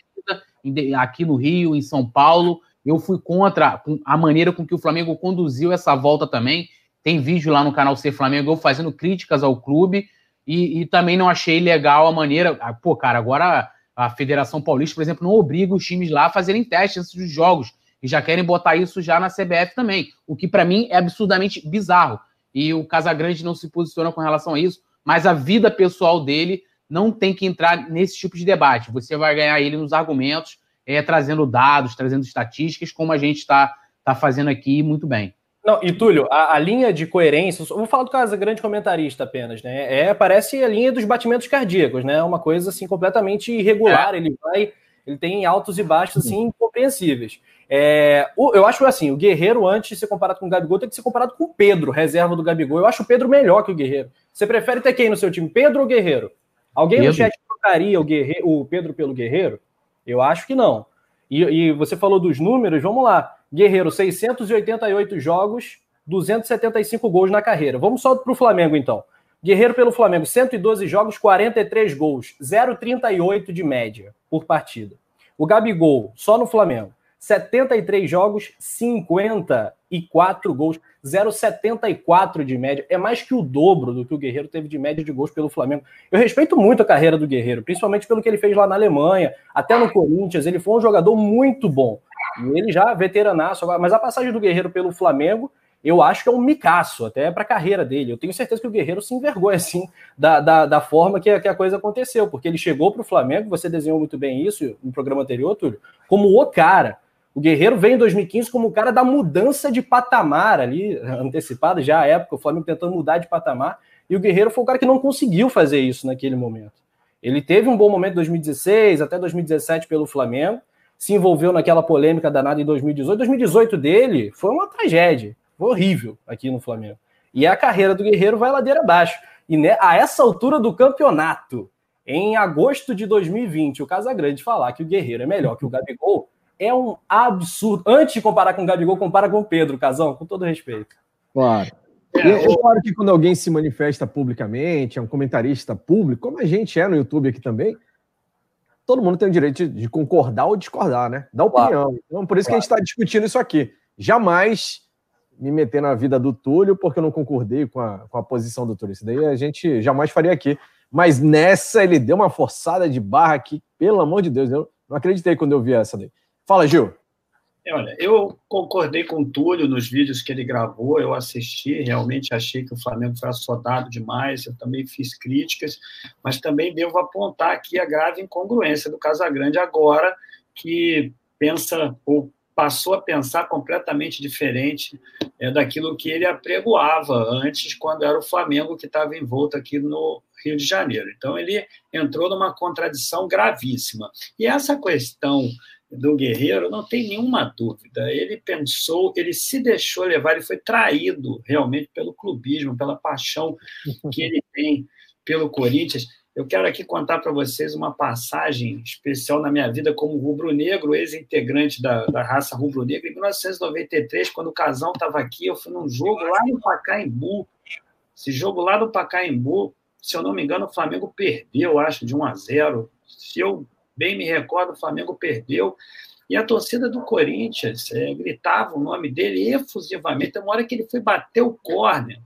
vida aqui no Rio, em São Paulo. Eu fui contra a maneira com que o Flamengo conduziu essa volta também. Tem vídeo lá no canal Ser Flamengo eu fazendo críticas ao clube e, e também não achei legal a maneira. Ah, pô, cara, agora a Federação Paulista, por exemplo, não obriga os times lá a fazerem testes antes dos jogos e já querem botar isso já na CBF também, o que para mim é absurdamente bizarro. E o Casagrande não se posiciona com relação a isso, mas a vida pessoal dele não tem que entrar nesse tipo de debate. Você vai ganhar ele nos argumentos, é, trazendo dados, trazendo estatísticas, como a gente está tá fazendo aqui muito bem. Não, e Túlio, a, a, linha de coerência, vou falar do caso grande comentarista apenas, né? É, parece a linha dos batimentos cardíacos, né? Uma coisa assim completamente irregular. É. Ele vai, ele tem altos e baixos assim incompreensíveis. É, eu acho assim, o Guerreiro, antes de ser comparado com o Gabigol, tem que ser comparado com o Pedro, reserva do Gabigol. Eu acho o Pedro melhor que o Guerreiro. Você prefere ter quem no seu time, Pedro ou Guerreiro? Alguém Pedro. no chat trocaria o, Guerreiro, o Pedro pelo Guerreiro? Eu acho que não. E, e, você falou dos números, vamos lá. Guerreiro, 688 jogos, 275 gols na carreira. Vamos só para o Flamengo, então. Guerreiro pelo Flamengo, 112 jogos, 43 gols, 0,38 de média por partida. O Gabigol, só no Flamengo, 73 jogos, 54 gols, 0,74 de média. É mais que o dobro do que o Guerreiro teve de média de gols pelo Flamengo. Eu respeito muito a carreira do Guerreiro, principalmente pelo que ele fez lá na Alemanha, até no Corinthians. Ele foi um jogador muito bom. E ele já veteranaço, mas a passagem do Guerreiro pelo Flamengo, eu acho que é um micaço, até para a carreira dele. Eu tenho certeza que o Guerreiro se envergonha, assim, da, da, da forma que, que, a coisa aconteceu, porque ele chegou para o Flamengo, você desenhou muito bem isso no programa anterior, Túlio, como o cara o Guerreiro veio em 2015 como o cara da mudança de patamar ali, antecipada já a época, o Flamengo tentando mudar de patamar, e o Guerreiro foi o cara que não conseguiu fazer isso naquele momento. Ele teve um bom momento em 2016, até 2017 pelo Flamengo, se envolveu naquela polêmica danada em 2018. 2018 dele foi uma tragédia, horrível aqui no Flamengo. E a carreira do Guerreiro vai ladeira abaixo. E né, a essa altura do campeonato, em agosto de 2020, o Casagrande falar que o Guerreiro é melhor que o Gabigol, é um absurdo. Antes de comparar com o Gabigol, compara com o Pedro, Casão, com todo respeito. Claro. É, é, é claro que quando alguém se manifesta publicamente, é um comentarista público, como a gente é no YouTube aqui também, todo mundo tem o direito de, concordar ou discordar, né? Da opinião. Claro. Então, por isso claro. que a gente está discutindo isso aqui. Jamais me meter na vida do Túlio porque eu não concordei com a, com a posição do Túlio. Isso daí a gente jamais faria aqui. Mas nessa ele deu uma forçada de barra aqui, pelo amor de Deus, eu não acreditei quando eu vi essa daí. Fala, Gil. É, olha, eu concordei com o Túlio nos vídeos que ele gravou, eu assisti, realmente achei que o Flamengo foi assodado demais, eu também fiz críticas, mas também devo apontar aqui a grave incongruência do Casagrande agora, que pensa ou passou a pensar completamente diferente é, daquilo que ele apregoava antes, quando era o Flamengo que estava envolto aqui no Rio de Janeiro. Então, ele entrou numa contradição gravíssima. E essa questão do Guerreiro, não tem nenhuma dúvida. Ele pensou, ele se deixou levar, ele foi traído realmente pelo clubismo, pela paixão que ele tem pelo Corinthians. Eu quero aqui contar para vocês uma passagem especial na minha vida como rubro-negro, ex-integrante da, da raça rubro-negra. Em 1993, quando o Casão estava aqui, eu fui num jogo lá no Pacaembu. Esse jogo lá no Pacaembu, se eu não me engano, o Flamengo perdeu, acho, de 1 a 0. Se eu bem me recordo, o Flamengo perdeu. E a torcida do Corinthians é, gritava o nome dele efusivamente. Uma hora que ele foi bater o córner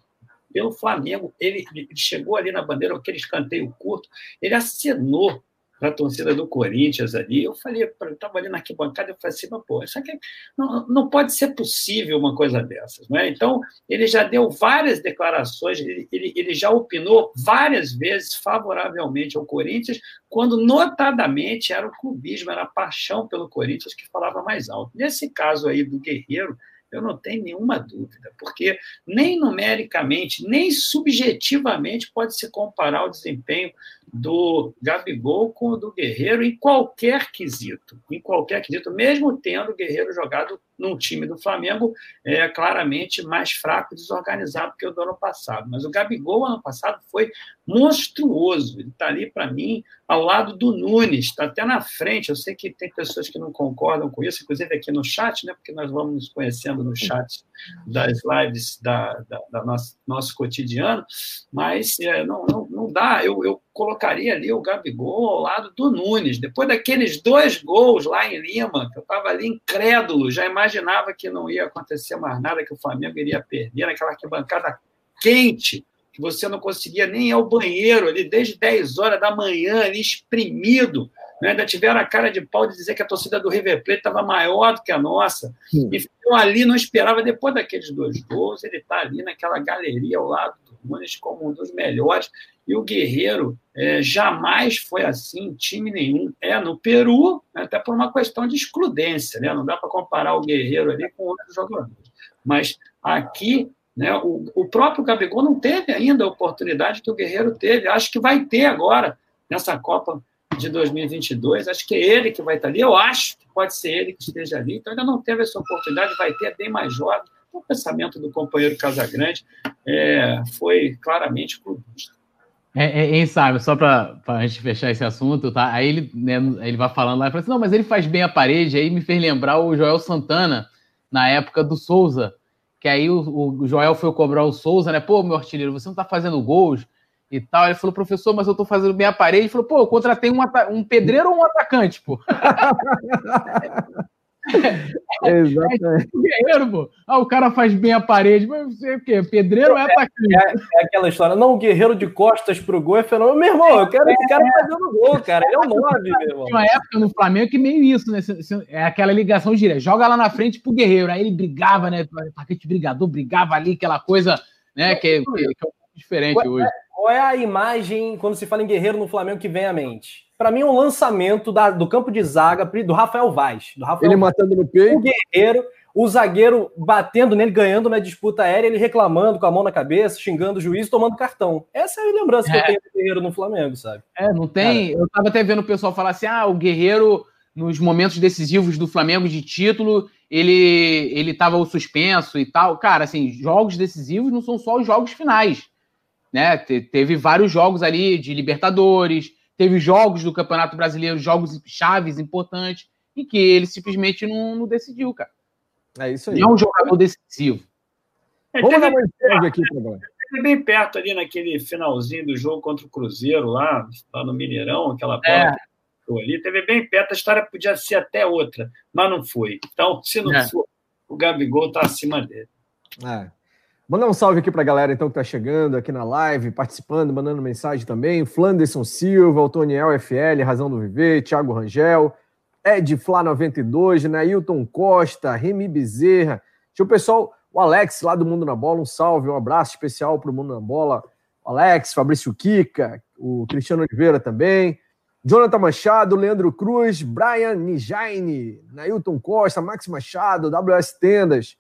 pelo Flamengo, ele, ele chegou ali na bandeira, aquele escanteio curto, ele acenou para a torcida do Corinthians ali. Eu falei, eu estava ali na arquibancada, eu falei assim, mas, pô, isso aqui não, não pode ser possível uma coisa dessas. Né? Então, ele já deu várias declarações, ele, ele, ele já opinou várias vezes favoravelmente ao Corinthians, quando notadamente era o clubismo, era a paixão pelo Corinthians que falava mais alto. Nesse caso aí do Guerreiro, eu não tenho nenhuma dúvida, porque nem numericamente, nem subjetivamente pode se comparar o desempenho do Gabigol com o do Guerreiro em qualquer quesito, em qualquer quesito, mesmo tendo o Guerreiro jogado num time do Flamengo é claramente mais fraco, desorganizado que o do ano passado. Mas o Gabigol ano passado foi monstruoso. Ele está ali para mim ao lado do Nunes, está até na frente. Eu sei que tem pessoas que não concordam com isso, inclusive aqui no chat, né? Porque nós vamos nos conhecendo no chat das lives da, da, da nosso, nosso cotidiano, mas é, não, não, não dá. Eu, eu colocaria ali o Gabigol ao lado do Nunes. Depois daqueles dois gols lá em Lima, que eu estava ali incrédulo, já imaginava que não ia acontecer mais nada, que o Flamengo iria perder naquela arquibancada quente, que você não conseguia nem ir ao banheiro ali desde 10 horas da manhã, ali exprimido. Né? Ainda tiveram a cara de pau de dizer que a torcida do River Plate estava maior do que a nossa. Sim. E ficou ali, não esperava, depois daqueles dois gols, ele está ali naquela galeria ao lado do Nunes como um dos melhores. E o Guerreiro é, jamais foi assim, time nenhum. É, no Peru, até por uma questão de excludência, né? não dá para comparar o Guerreiro ali com outros jogadores. Mas aqui, né, o, o próprio Gabigol não teve ainda a oportunidade que o Guerreiro teve. Acho que vai ter agora, nessa Copa de 2022. Acho que é ele que vai estar ali. Eu acho que pode ser ele que esteja ali. Então, ainda não teve essa oportunidade, vai ter, bem mais jovem. O pensamento do companheiro Casagrande é, foi claramente clubista. É, é, sabe, só para a gente fechar esse assunto, tá? Aí ele, né, ele vai falando lá e fala assim: não, mas ele faz bem a parede. Aí me fez lembrar o Joel Santana, na época do Souza, que aí o, o Joel foi cobrar o Souza, né? Pô, meu artilheiro, você não tá fazendo gols e tal. Ele falou, professor, mas eu tô fazendo bem a parede. Ele falou, pô, eu contratei um, um pedreiro ou um atacante, pô? Exatamente. É, guerreiro, pô. Ah, o cara faz bem a parede, mas você é o quê? Pedreiro é, é atacante? É, é, aquela história, não, o guerreiro de costas pro gol é fenômeno. Meu irmão, eu quero esse cara é. fazendo gol, cara. Ele é o 9, meu irmão. Tem uma época no Flamengo que meio isso, né? É aquela ligação direta. Joga lá na frente pro guerreiro. Aí ele brigava, né? Paquete brigador, brigava ali, aquela coisa, né? Que, que, que é um pouco diferente hoje. Qual é a imagem, quando se fala em guerreiro no Flamengo, que vem à mente? Para mim, é um lançamento da, do campo de zaga do Rafael Vaz. Do Rafael ele Vaz. matando no peito. O guerreiro, o zagueiro batendo nele, ganhando na disputa aérea, ele reclamando com a mão na cabeça, xingando o juiz, tomando cartão. Essa é a lembrança é. que eu é. tenho do Guerreiro no Flamengo, sabe? É, não tem. Cara. Eu tava até vendo o pessoal falar assim: ah, o Guerreiro, nos momentos decisivos do Flamengo de título, ele ele tava o suspenso e tal. Cara, assim, jogos decisivos não são só os jogos finais. Né? Te, teve vários jogos ali de Libertadores teve jogos do Campeonato Brasileiro, jogos chaves importantes, e que ele simplesmente não, não decidiu, cara. É isso aí. Não é um jogador decisivo. É, Vamos dar mais aqui para Teve bem perto ali naquele finalzinho do jogo contra o Cruzeiro, lá, lá no Mineirão, aquela bola é. que ali. Teve bem perto, a história podia ser até outra, mas não foi. Então, se não é. for, o Gabigol está acima dele. É. Mandar um salve aqui para a galera então que está chegando aqui na live, participando, mandando mensagem também. Flanderson Silva, Otoniel FL, Razão do Viver, Thiago Rangel, Ed Flá 92, Nailton Costa, Remy Bezerra. Tinha o pessoal, o Alex lá do Mundo na Bola, um salve, um abraço especial para o Mundo na Bola. O Alex, Fabrício Kika, o Cristiano Oliveira também. Jonathan Machado, Leandro Cruz, Brian Nijaine, Nailton Costa, Max Machado, WS Tendas.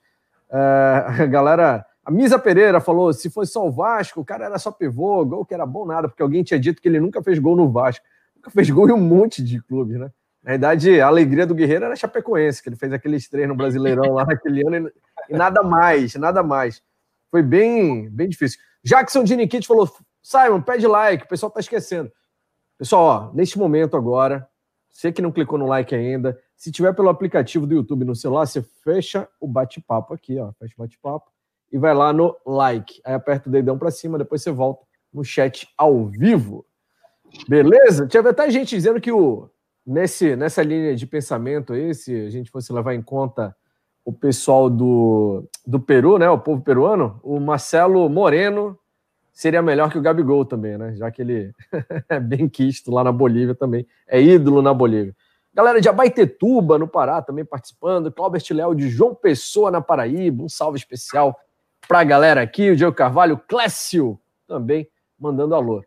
Uh, a galera a Misa Pereira falou: se fosse só o Vasco, o cara era só pivô, gol que era bom nada, porque alguém tinha dito que ele nunca fez gol no Vasco. Nunca fez gol em um monte de clubes, né? Na verdade, a alegria do Guerreiro era Chapecoense, que ele fez aqueles três no Brasileirão lá naquele ano e, nada mais, nada mais. Foi bem, bem difícil. Jackson de Nikit falou: Simon, pede like, o pessoal tá esquecendo. Pessoal, ó, neste momento agora, você que não clicou no like ainda, se tiver pelo aplicativo do YouTube no celular, você fecha o bate-papo aqui, ó, fecha o bate-papo e vai lá no like. Aí aperta o dedão para cima, depois você volta no chat ao vivo. Beleza? Tinha até gente dizendo que o, nesse, nessa linha de pensamento aí, se a gente fosse levar em conta o pessoal do, do Peru, né, o povo peruano, o Marcelo Moreno seria melhor que o Gabigol também, né? Já que ele é bem quisto lá na Bolívia também, é ídolo na Bolívia. Galera de Abaitetuba, no Pará, também participando. Claubert Léo de João Pessoa, na Paraíba. Um salve especial para a galera aqui, o Diego Carvalho, Clécio também mandando alô.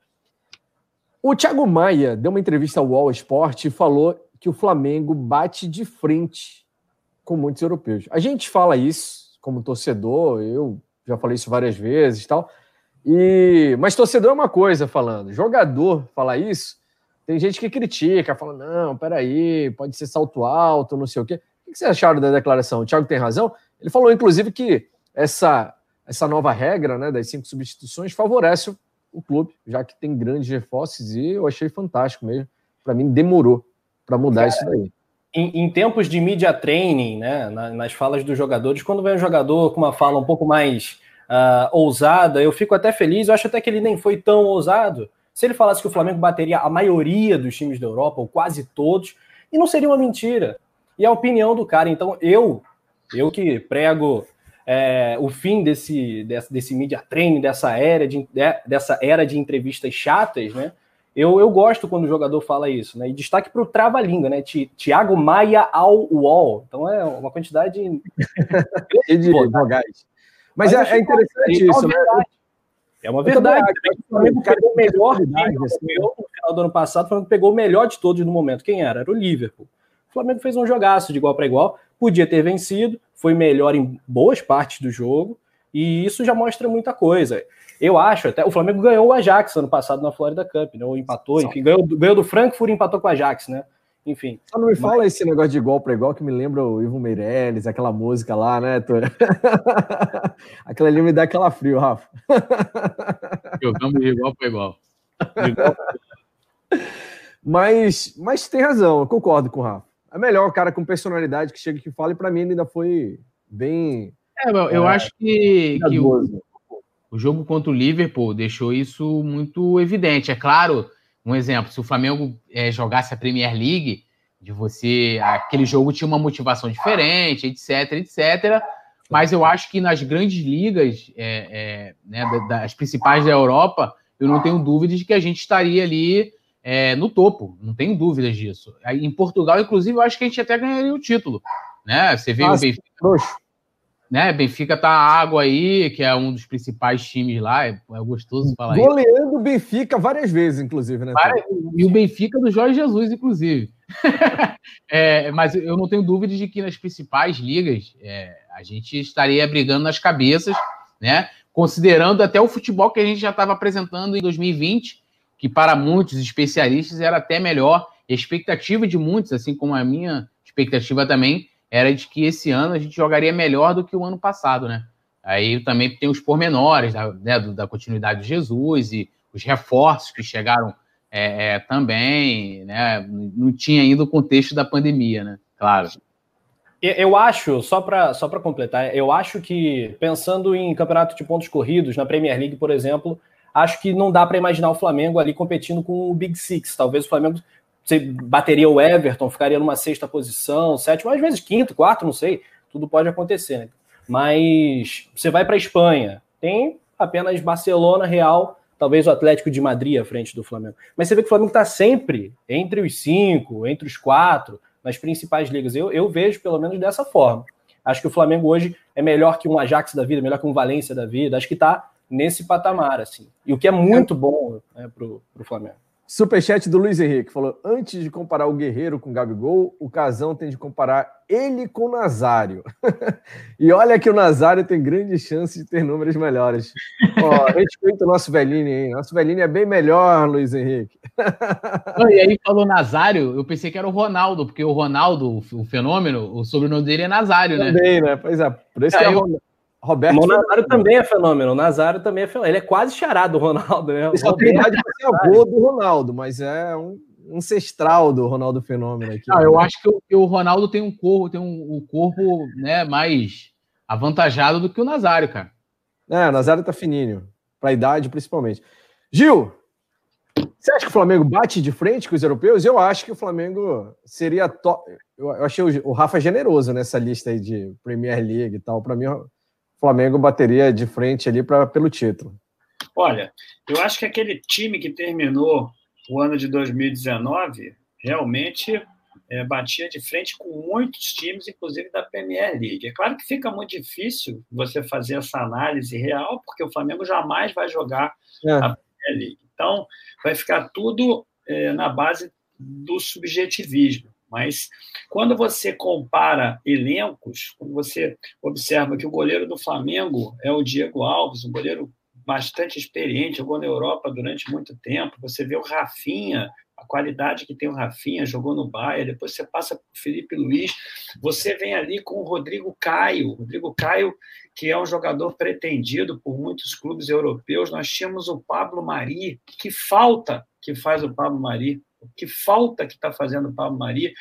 O Thiago Maia deu uma entrevista ao Wall Sport e falou que o Flamengo bate de frente com muitos europeus. A gente fala isso como torcedor, eu já falei isso várias vezes, tal. E mas torcedor é uma coisa falando, jogador falar isso, tem gente que critica, fala não, peraí, pode ser salto alto, não sei o quê. O que vocês acharam da declaração? O Thiago tem razão. Ele falou inclusive que essa essa nova regra né, das cinco substituições favorece o, clube, já que tem grandes reforços, e eu achei fantástico mesmo. Para mim, demorou para mudar Cara, isso daí. Em, em, tempos de media training, né, nas falas dos jogadores, quando vem um jogador com uma fala um pouco mais uh, ousada, eu fico até feliz. Eu acho até que ele nem foi tão ousado. Se ele falasse que o Flamengo bateria a maioria dos times da Europa, ou quase todos, e não seria uma mentira. E a opinião do cara. Então, eu, eu que prego é, o fim desse, desse, desse media training, dessa era de, dessa era de entrevistas chatas, né? Eu, eu gosto quando o jogador fala isso, né? E destaque para o trava-língua, né? Tiago Maia ao UOL. Então é uma quantidade de vogais. Mas, Mas é, é, interessante isso, né? É uma verdade. O Flamengo pegou o melhor time assim. no final do ano passado, o Flamengo pegou o melhor de todos no momento. Quem era? Era o Liverpool. O Flamengo fez um jogaço de igual para igual, podia ter vencido, foi melhor em boas partes do jogo, e isso já mostra muita coisa. Eu acho, até o Flamengo ganhou o Ajax ano passado na Florida Cup, né? Ou empatou, enfim, ganhou, ganhou do Frankfurt e empatou com o Ajax, né? Enfim. Só não me fala mas... esse negócio de igual para igual que me lembra o Ivo Meirelles, aquela música lá, né, aquela ali me dá aquela frio, Rafa. Jogamos de igual para igual. Mas, mas tem razão, eu concordo com o Rafa. É melhor o cara com personalidade que chega e que fala, e para mim ele ainda foi bem. É, eu é, acho que, que o, o, jogo contra o Liverpool deixou isso muito evidente. É claro, um exemplo: se o Flamengo é, jogasse a Premier League, de você. aquele jogo tinha uma motivação diferente, etc, etc. Mas eu acho que nas grandes ligas, é, é né, das principais da Europa, eu não tenho dúvidas de que a gente estaria ali é, no topo, não tenho dúvidas disso. Em Portugal, inclusive, eu acho que a gente até ganharia o título. Né? Você vê Nossa, o Benfica. Né? Benfica tá água aí, que é um dos principais times lá, é, é gostoso falar isso. Goleando o Benfica várias vezes, inclusive, né? E o Benfica do Jorge Jesus, inclusive. é, mas eu não tenho dúvidas de que nas principais ligas é, a gente estaria brigando nas cabeças, né? Considerando até o futebol que a gente já estava apresentando em 2020, que para muitos especialistas era até melhor. E a expectativa de muitos, assim como a minha expectativa também, era de que esse ano a gente jogaria melhor do que o ano passado, né? Aí também tem os pormenores da, né, da continuidade de Jesus e os reforços que chegaram é, é, também, né? Não tinha ainda o contexto da pandemia, né? Claro. Eu acho, só para só completar, eu acho que pensando em campeonato de pontos corridos, na Premier League, por exemplo, acho que não dá para imaginar o Flamengo ali competindo com o Big Six. Talvez o Flamengo você bateria o Everton, ficaria numa sexta posição, sétima, às vezes quinto, quarto, não sei. Tudo pode acontecer, né? Mas você vai para a Espanha, tem apenas Barcelona, Real, talvez o Atlético de Madrid à frente do Flamengo. Mas você vê que o Flamengo está sempre entre os cinco, entre os quatro, nas principais ligas. Eu, eu vejo pelo menos dessa forma. Acho que o Flamengo hoje é melhor que um Ajax da vida, melhor que um Valência da vida. Acho que está nesse patamar, assim. E o que é muito bom né, para o Flamengo. Superchat do Luiz Henrique falou: antes de comparar o Guerreiro com o Gabigol, o Casão tem de comparar ele com o Nazário. e olha que o Nazário tem grande chance de ter números melhores. Ó, respeita o nosso velhinho aí. Nosso velhinho é bem melhor, Luiz Henrique. e aí falou Nazário, eu pensei que era o Ronaldo, porque o Ronaldo, o fenômeno, o sobrenome dele é Nazário, né? Também, né? Pois é. Por isso é, que é eu... Roberto. O Nazário também é fenômeno. O Nazário também é fenômeno. Ele é quase charado do Ronaldo, né? Só tem idade ser avô do Ronaldo, mas é um ancestral do Ronaldo Fenômeno aqui. Ah, eu acho que o, que o, Ronaldo tem um corpo, tem um, um, corpo né, mais avantajado do que o Nazário, cara. É, o Nazário tá fininho, para a idade principalmente. Gil, você acha que o Flamengo bate de frente com os europeus? Eu acho que o Flamengo seria top. Eu achei o Rafa generoso nessa lista aí de Premier League e tal. Para mim, Flamengo bateria de frente ali pra, pelo título? Olha, eu acho que aquele time que terminou o ano de 2019 realmente é, batia de frente com muitos times, inclusive da Premier League. É claro que fica muito difícil você fazer essa análise real, porque o Flamengo jamais vai jogar é. a Premier League. Então, vai ficar tudo é, na base do subjetivismo. Mas quando você compara elencos, quando você observa que o goleiro do Flamengo é o Diego Alves, um goleiro bastante experiente, jogou na Europa durante muito tempo, você vê o Rafinha, a qualidade que tem o Rafinha, jogou no Bayern, depois você passa para o Felipe Luiz, você vem ali com o Rodrigo Caio, Rodrigo Caio, que é um jogador pretendido por muitos clubes europeus, nós tínhamos o Pablo Mari, que falta que faz o Pablo Mari, que falta que está fazendo o Pablo Mari.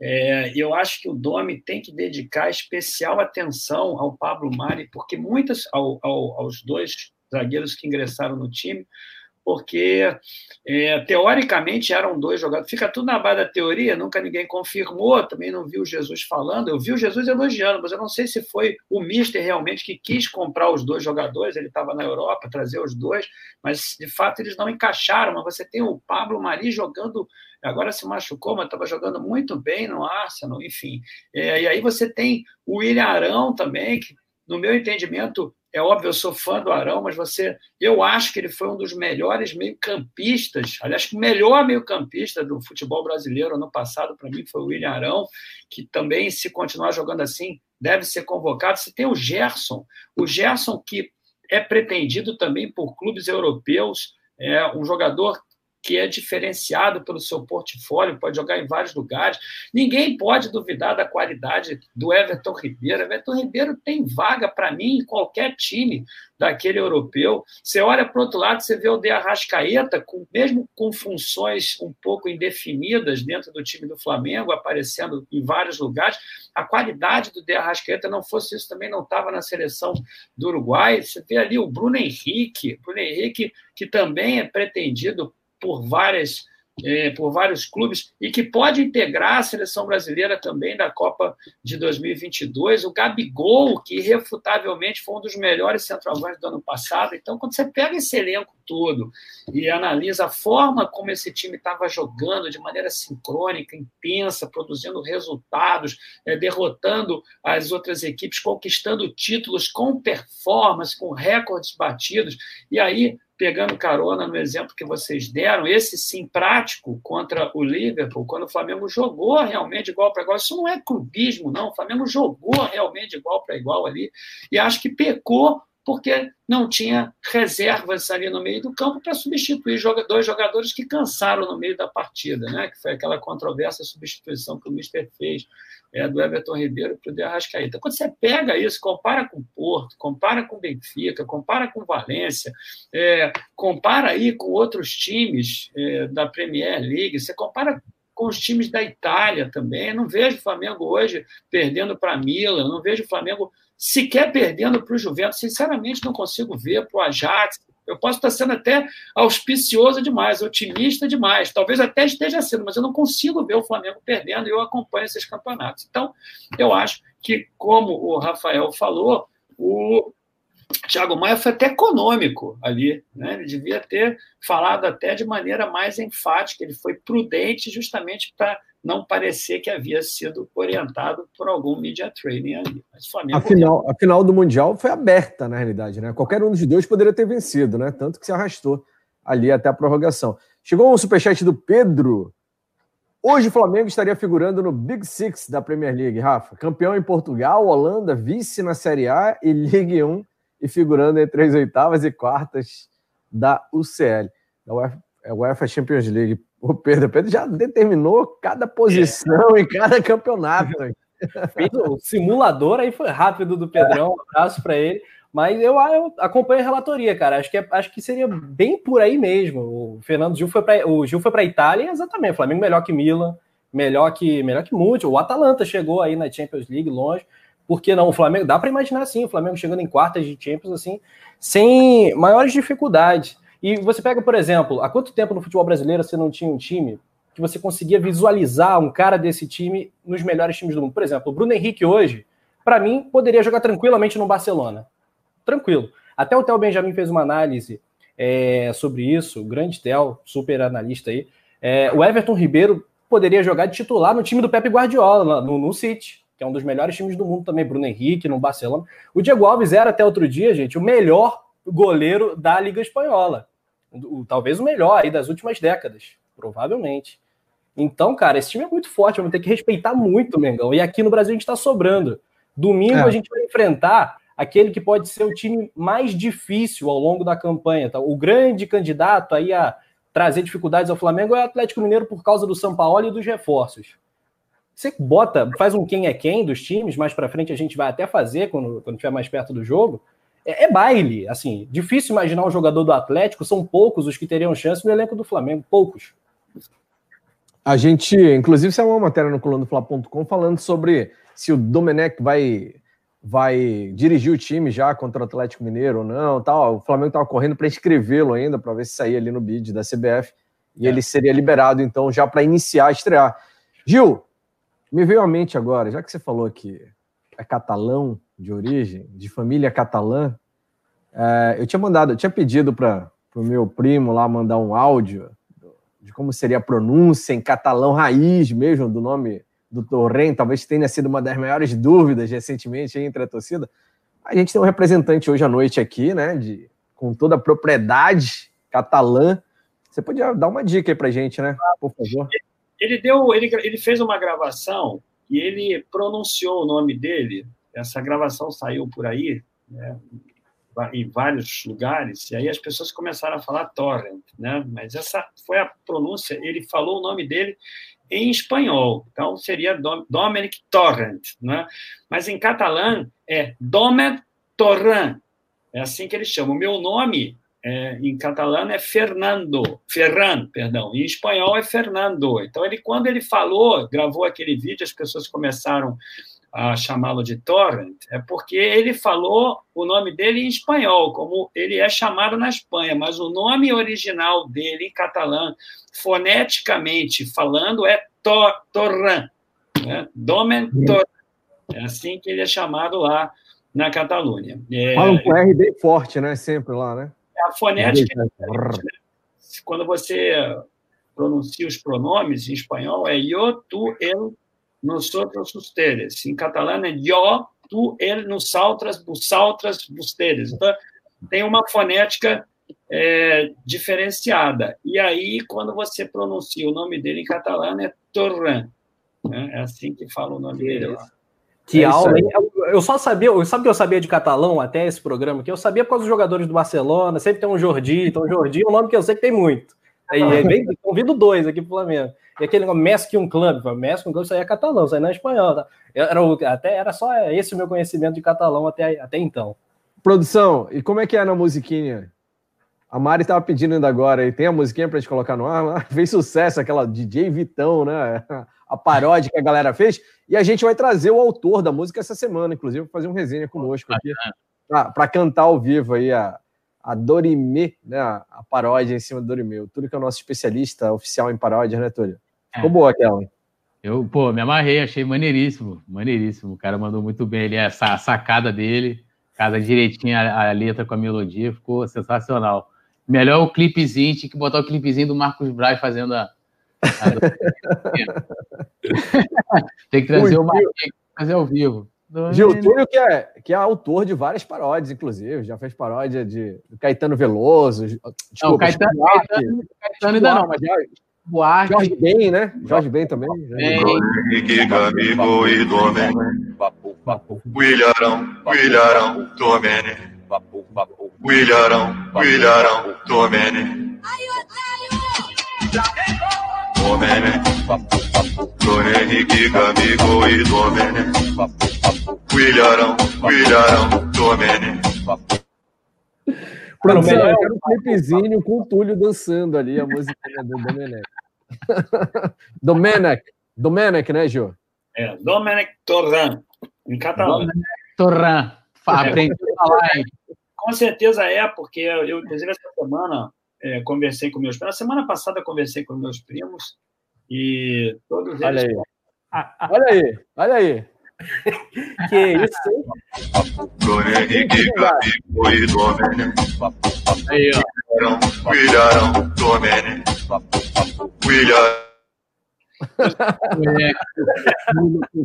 É, eu acho que o Domi tem que dedicar especial atenção ao Pablo Mari, porque muitas, ao, ao, aos dois zagueiros que ingressaram no time, porque é, teoricamente eram dois jogadores. Fica tudo na base da teoria, nunca ninguém confirmou, também não viu Jesus falando. Eu vi o Jesus elogiando, mas eu não sei se foi o Mister realmente que quis comprar os dois jogadores. Ele estava na Europa, trazer os dois, mas de fato eles não encaixaram. Mas você tem o Pablo Mari jogando agora se machucou, mas estava jogando muito bem no Arsenal, enfim. É, e aí você tem o William Arão também, que, no meu entendimento, é óbvio, eu sou fã do Arão, mas você, eu acho que ele foi um dos melhores meio-campistas, aliás, o melhor meio-campista do futebol brasileiro ano passado, para mim, foi o William Arão, que também, se continuar jogando assim, deve ser convocado. Você tem o Gerson, o Gerson que é pretendido também por clubes europeus, é um jogador que é diferenciado pelo seu portfólio, pode jogar em vários lugares. Ninguém pode duvidar da qualidade do Everton Ribeiro. Everton Ribeiro tem vaga para mim em qualquer time daquele europeu. Você olha para o outro lado, você vê o De Arrascaeta, com, mesmo com funções um pouco indefinidas dentro do time do Flamengo, aparecendo em vários lugares. A qualidade do De Arrascaeta não fosse isso, também não estava na seleção do Uruguai. Você vê ali o Bruno Henrique, Bruno Henrique, que também é pretendido por várias é, por vários clubes e que pode integrar a seleção brasileira também da Copa de 2022. O Gabigol, que irrefutavelmente foi um dos melhores centroavantes do ano passado. Então, quando você pega esse elenco todo e analisa a forma como esse time estava jogando de maneira sincrônica, intensa, produzindo resultados, é, derrotando as outras equipes, conquistando títulos com performance, com recordes batidos, e aí pegando carona no exemplo que vocês deram, esse sim prático contra o Liverpool, quando o Flamengo jogou realmente igual para igual. Isso não é clubismo, não. O Flamengo jogou realmente igual para igual ali e acho que pecou porque não tinha reservas ali no meio do campo para substituir dois jogadores que cansaram no meio da partida, né? que foi aquela controversa substituição que o Mister fez é, do Everton Ribeiro para o De Arrascaeta. Quando você pega isso, compara com Porto, compara com Benfica, compara com Valência, é, compara aí com outros times é, da Premier League, você compara com os times da Itália também. Eu não vejo o Flamengo hoje perdendo para Milan, não vejo o Flamengo sequer perdendo para o Juventus. Sinceramente, não consigo ver para o Ajax, Eu posso estar sendo até auspicioso demais, otimista demais, talvez até esteja sendo, mas eu não consigo ver o Flamengo perdendo e eu acompanho esses campeonatos. Então, eu acho que, como o Rafael falou, o Thiago Maia foi até econômico ali, né? ele devia ter falado até de maneira mais enfática, ele foi prudente justamente para não parecer que havia sido orientado por algum media training ali. Mas Flamengo... a, final, a final do Mundial foi aberta, na realidade, né? Qualquer um dos dois poderia ter vencido, né? Tanto que se arrastou ali até a prorrogação. Chegou um superchat do Pedro. Hoje o Flamengo estaria figurando no Big Six da Premier League, Rafa. Campeão em Portugal, Holanda, vice na Série A e Ligue 1 e figurando entre as oitavas e quartas da UCL, da UEFA, UEFA Champions League. O Pedro, Pedro já determinou cada posição é. em cada campeonato. o simulador aí foi rápido do Pedrão, um abraço para ele. Mas eu, eu, acompanho a relatoria, cara. Acho que, é, acho que seria bem por aí mesmo. O Fernando Gil foi para o Gil foi para Itália, exatamente. O Flamengo melhor que Milan, melhor que melhor que muito. O Atalanta chegou aí na Champions League longe. Por que não? O Flamengo dá para imaginar assim, o Flamengo chegando em quartas de Champions assim, sem maiores dificuldades. E você pega, por exemplo, há quanto tempo no futebol brasileiro você não tinha um time que você conseguia visualizar um cara desse time nos melhores times do mundo? Por exemplo, o Bruno Henrique hoje, para mim, poderia jogar tranquilamente no Barcelona. Tranquilo. Até o Theo Benjamin fez uma análise é, sobre isso, grande Theo, super analista aí. É, o Everton Ribeiro poderia jogar de titular no time do Pepe Guardiola, no, no City, que é um dos melhores times do mundo também, Bruno Henrique, no Barcelona. O Diego Alves era até outro dia, gente, o melhor goleiro da Liga Espanhola. O, talvez o melhor aí das últimas décadas, provavelmente. Então, cara, esse time é muito forte, vamos ter que respeitar muito o Mengão. E aqui no Brasil a gente está sobrando. Domingo é. a gente vai enfrentar aquele que pode ser o time mais difícil ao longo da campanha. Tá? O grande candidato aí a trazer dificuldades ao Flamengo é o Atlético Mineiro por causa do São Paulo e dos reforços. Você bota, faz um quem é quem dos times, mais para frente a gente vai até fazer quando, quando estiver mais perto do jogo é, é, baile. Assim, difícil imaginar um jogador do Atlético, são poucos os que teriam chance no elenco do Flamengo, poucos. A gente, inclusive, saiu uma matéria no colunofla.com falando sobre se o Domenech vai vai dirigir o time já contra o Atlético Mineiro ou não, tal. O Flamengo estava correndo para inscrevê-lo ainda para ver se saía ali no bid da CBF e é. ele seria liberado então já para iniciar a estrear. Gil, me veio à mente agora, já que você falou que é catalão, de origem, de família catalã, é, eu tinha mandado, eu tinha pedido para o meu primo lá mandar um áudio de como seria a pronúncia em catalão raiz mesmo do nome do Torren, talvez tenha sido uma das maiores dúvidas recentemente entre a torcida. A gente tem um representante hoje à noite aqui, né, de, com toda a propriedade catalã. Você podia dar uma dica aí para gente, né, por favor? Ele deu, ele, ele fez uma gravação e ele pronunciou o nome dele essa gravação saiu por aí, né, em vários lugares, e aí as pessoas começaram a falar torrent, né? Mas essa foi a pronúncia, ele falou o nome dele em espanhol, então seria Dominic Torrent, né? Mas em catalã é Domet Torrent, é assim que eles chamam. O meu nome é, em catalão é Fernando, Ferran, perdão, em espanhol é Fernando. Então ele, quando ele falou, gravou aquele vídeo, as pessoas começaram a chamá-lo de Torrent é porque ele falou o nome dele em espanhol, como ele é chamado na Espanha, mas o nome original dele em catalão, foneticamente falando, é Tor Torrent, né? Domen Torrent. É assim que ele é chamado lá na Catalunha. É, Fala com R bem forte, né? Sempre lá, né? A fonética, é né? quando você pronuncia os pronomes em espanhol, é yo, tu, el, nosotros, ustedes. Em catalão é yo, tu, ele, nosaltras, vosaltras, vocês. Então, tem uma fonética é, diferenciada. E aí, quando você pronuncia o nome dele em catalão, é Torran. Né? É assim que fala o nome dele lá. Que é aula, Eu só sabia, sabe que eu sabia de catalão até esse programa? Que eu sabia por causa dos jogadores do Barcelona, sempre tem um Jordi, então Jordi é um nome que eu sei que tem muito. Aí, vem, convido dois aqui pro Flamengo. E aquele negócio, Messi um clube, Messi um clube, isso aí é catalão, isso aí não é espanhol. Tá? Era, até era só esse o meu conhecimento de catalão até, até então. Produção, e como é que é na musiquinha? A Mari estava pedindo ainda agora, e tem a musiquinha para gente colocar no ar? Fez sucesso aquela DJ Vitão, né? A paródia que a galera fez. E a gente vai trazer o autor da música essa semana, inclusive, fazer um resenha conosco aqui, para cantar ao vivo aí a, a Dorimê, né? A, paródia em cima do Dorimê. O Túlio que é o nosso especialista oficial em paródia, né, Túlio? Ficou é. boa aquela. Eu, pô, me amarrei, achei maneiríssimo, maneiríssimo. O cara mandou muito bem ali, essa sacada dele, casa direitinho a, a letra com a melodia, ficou sensacional. Melhor o clipezinho, tinha que botar o clipezinho do Marcos Braz fazendo a. Tem que trazer o Marquinhos, fazer ao vivo. Gil Túlio, que é, que é autor de várias paródias, inclusive, já fez paródia de Caetano Veloso. Desculpa, não, Caetano, Caetano, Caetano ainda não, mas Buarque. Jorge Ben, né? Jorge Ben também. Henrique, Gamigo e Domene. Willarão, Willarão, Domene. Willarão, Willarão, Domene. Domene. Dona Henrique, Gamigo e Domene. Willarão, Willarão, Domene. Produção, eu quero um clipezinho com o Túlio dançando ali a música do Domenech. Domenech. Domenech, né, Gil? É, Domenech Torran, em catalão. Domenech Torran. Aprendi a falar, hein? Com certeza é, porque eu, inclusive, essa semana é, conversei com meus primos. Na semana passada conversei com meus primos e todos olha eles. Aí. olha aí, olha aí. que isso, hein? Aí, ó. William, Domene. William.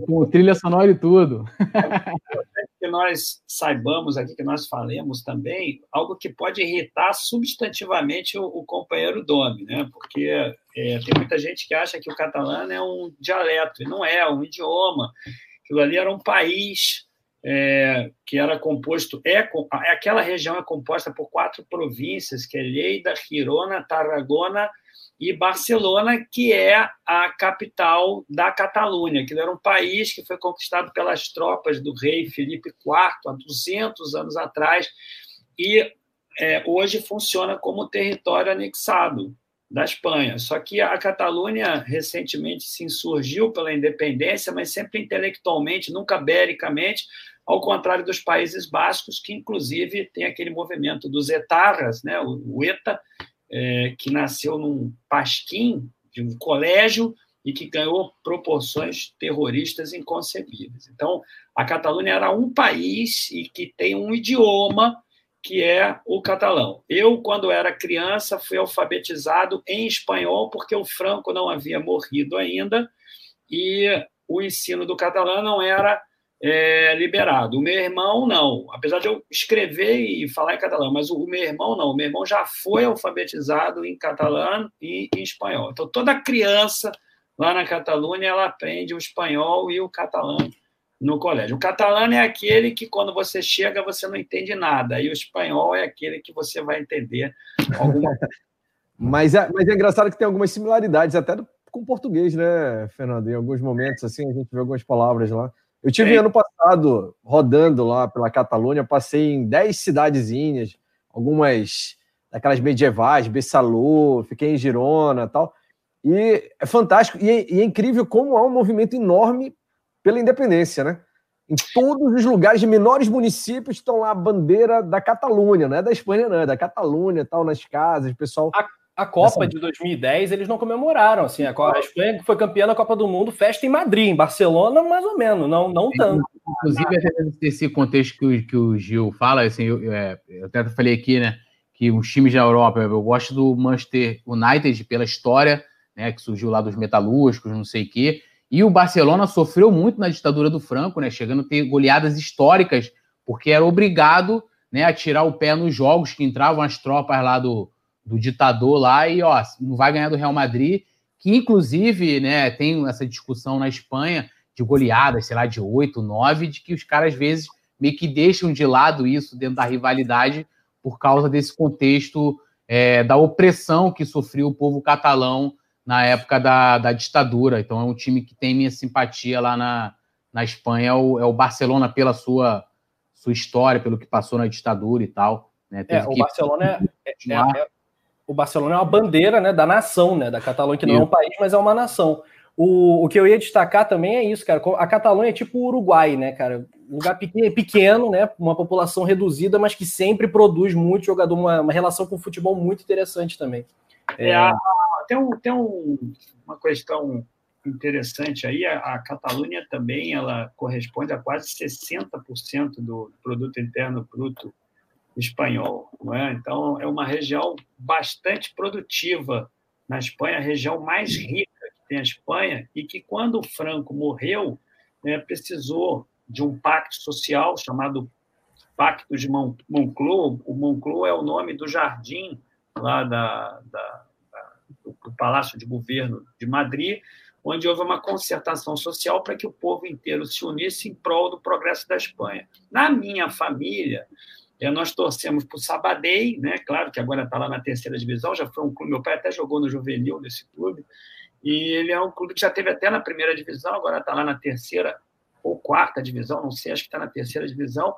Com trilha sonora e tudo. que nós saibamos aqui, que nós falemos também, algo que pode irritar substantivamente o, o companheiro Domi, né? Porque é, tem muita gente que acha que o catalão é um dialeto, e não é, é um idioma. Aquilo ali era um país é, que era composto, é, aquela região é composta por quatro províncias, que é Lleida, Girona, Tarragona e Barcelona, que é a capital da Catalunha, que era um país que foi conquistado pelas tropas do rei Felipe IV há 200 anos atrás e é, hoje funciona como território anexado da Espanha. Só que a Catalunha recentemente se insurgiu pela independência, mas sempre intelectualmente, nunca bericamente, ao contrário dos Países Bascos, que inclusive tem aquele movimento dos etarras, né, o ETA, é, que nasceu num pasquim de um colégio e que ganhou proporções terroristas inconcebíveis. Então, a Catalunha era um país e que tem um idioma que é o catalão. Eu, quando era criança, fui alfabetizado em espanhol, porque o Franco não havia morrido ainda e o ensino do catalão não era é, liberado. O meu irmão, não. Apesar de eu escrever e falar em catalão, mas o meu irmão, não. O meu irmão já foi alfabetizado em catalão e em espanhol. Então, toda criança lá na Catalunha, ela aprende o espanhol e o catalão no colégio. O catalão é aquele que, quando você chega, você não entende nada, e o espanhol é aquele que você vai entender alguma coisa. mas, é, mas é engraçado que tem algumas similaridades, até com o português, né, Fernando? Em alguns momentos, assim, a gente vê algumas palavras lá. Eu tive é. ano passado rodando lá pela Catalunha, passei em 10 cidadezinhas, algumas daquelas medievais, Bessalô, fiquei em Girona tal. E é fantástico, e é, e é incrível como há um movimento enorme pela independência, né? Em todos os lugares de menores municípios estão lá a bandeira da Catalunha, não é da Espanha, não, é da Catalunha, tal, nas casas, o pessoal. A, a Copa de 2010 eles não comemoraram, assim, a, a Espanha foi campeã da Copa do Mundo, festa em Madrid, em Barcelona, mais ou menos, não, não tanto. Inclusive, esse contexto que o, que o Gil fala, assim, eu, é, eu até falei aqui, né, que os times da Europa, eu gosto do Manchester United pela história, né, que surgiu lá dos metalúrgicos, não sei o quê, e o Barcelona sofreu muito na ditadura do Franco, né? Chegando a ter goleadas históricas, porque era obrigado né, a tirar o pé nos jogos que entravam as tropas lá do, do ditador lá e ó, não vai ganhar do Real Madrid, que inclusive né, tem essa discussão na Espanha de goleadas, sei lá, de 8, 9, de que os caras às vezes meio que deixam de lado isso dentro da rivalidade por causa desse contexto é, da opressão que sofreu o povo catalão na época da, da ditadura. Então é um time que tem minha simpatia lá na, na Espanha, é o, é o Barcelona pela sua, sua história, pelo que passou na ditadura e tal. Né? É, o, Barcelona é, é, é, o Barcelona é uma bandeira né, da nação, né, da Catalunha, que não é um país, mas é uma nação. O, o que eu ia destacar também é isso, cara. A Catalunha é tipo o Uruguai, né, cara? lugar pequeno, né? Uma população reduzida, mas que sempre produz muito jogador, uma, uma relação com o futebol muito interessante também. É, é tem, um, tem um, uma questão interessante aí, a, a Catalunha também ela corresponde a quase 60% do produto interno bruto espanhol, não é? Então é uma região bastante produtiva na Espanha, a região mais rica que tem a Espanha e que quando o Franco morreu, né, precisou de um pacto social chamado Pacto de Moncloa. O Moncloa é o nome do jardim lá da, da, da do Palácio de Governo de Madrid, onde houve uma concertação social para que o povo inteiro se unisse em prol do progresso da Espanha. Na minha família, nós torcemos para o Sabadell, né? claro que agora está lá na terceira divisão, já foi um clube, meu pai até jogou no juvenil desse clube, e ele é um clube que já teve até na primeira divisão, agora está lá na terceira ou quarta divisão, não sei, acho que está na terceira divisão,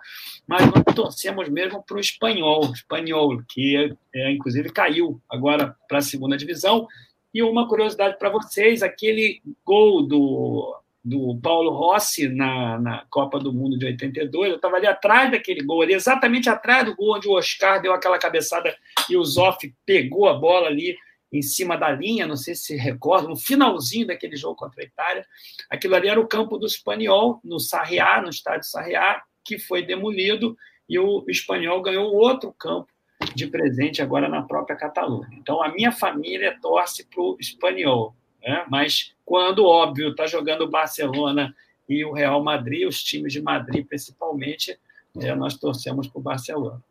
mas nós torcemos mesmo para o espanhol, espanhol, que é, inclusive caiu agora para a segunda divisão, e uma curiosidade para vocês: aquele gol do, do Paulo Rossi na, na Copa do Mundo de 82, eu estava ali atrás daquele gol, ali, exatamente atrás do gol onde o Oscar deu aquela cabeçada e o Zoff pegou a bola ali em cima da linha, não sei se recorda, no finalzinho daquele jogo contra a Itália. Aquilo ali era o campo do Espanhol, no Sarriá, no estádio Sarriá, que foi demolido e o Espanhol ganhou outro campo de presente agora na própria Catalunha. Então, a minha família torce para o espanhol, né? mas quando, óbvio, está jogando o Barcelona e o Real Madrid, os times de Madrid principalmente, é, nós torcemos para o Barcelona.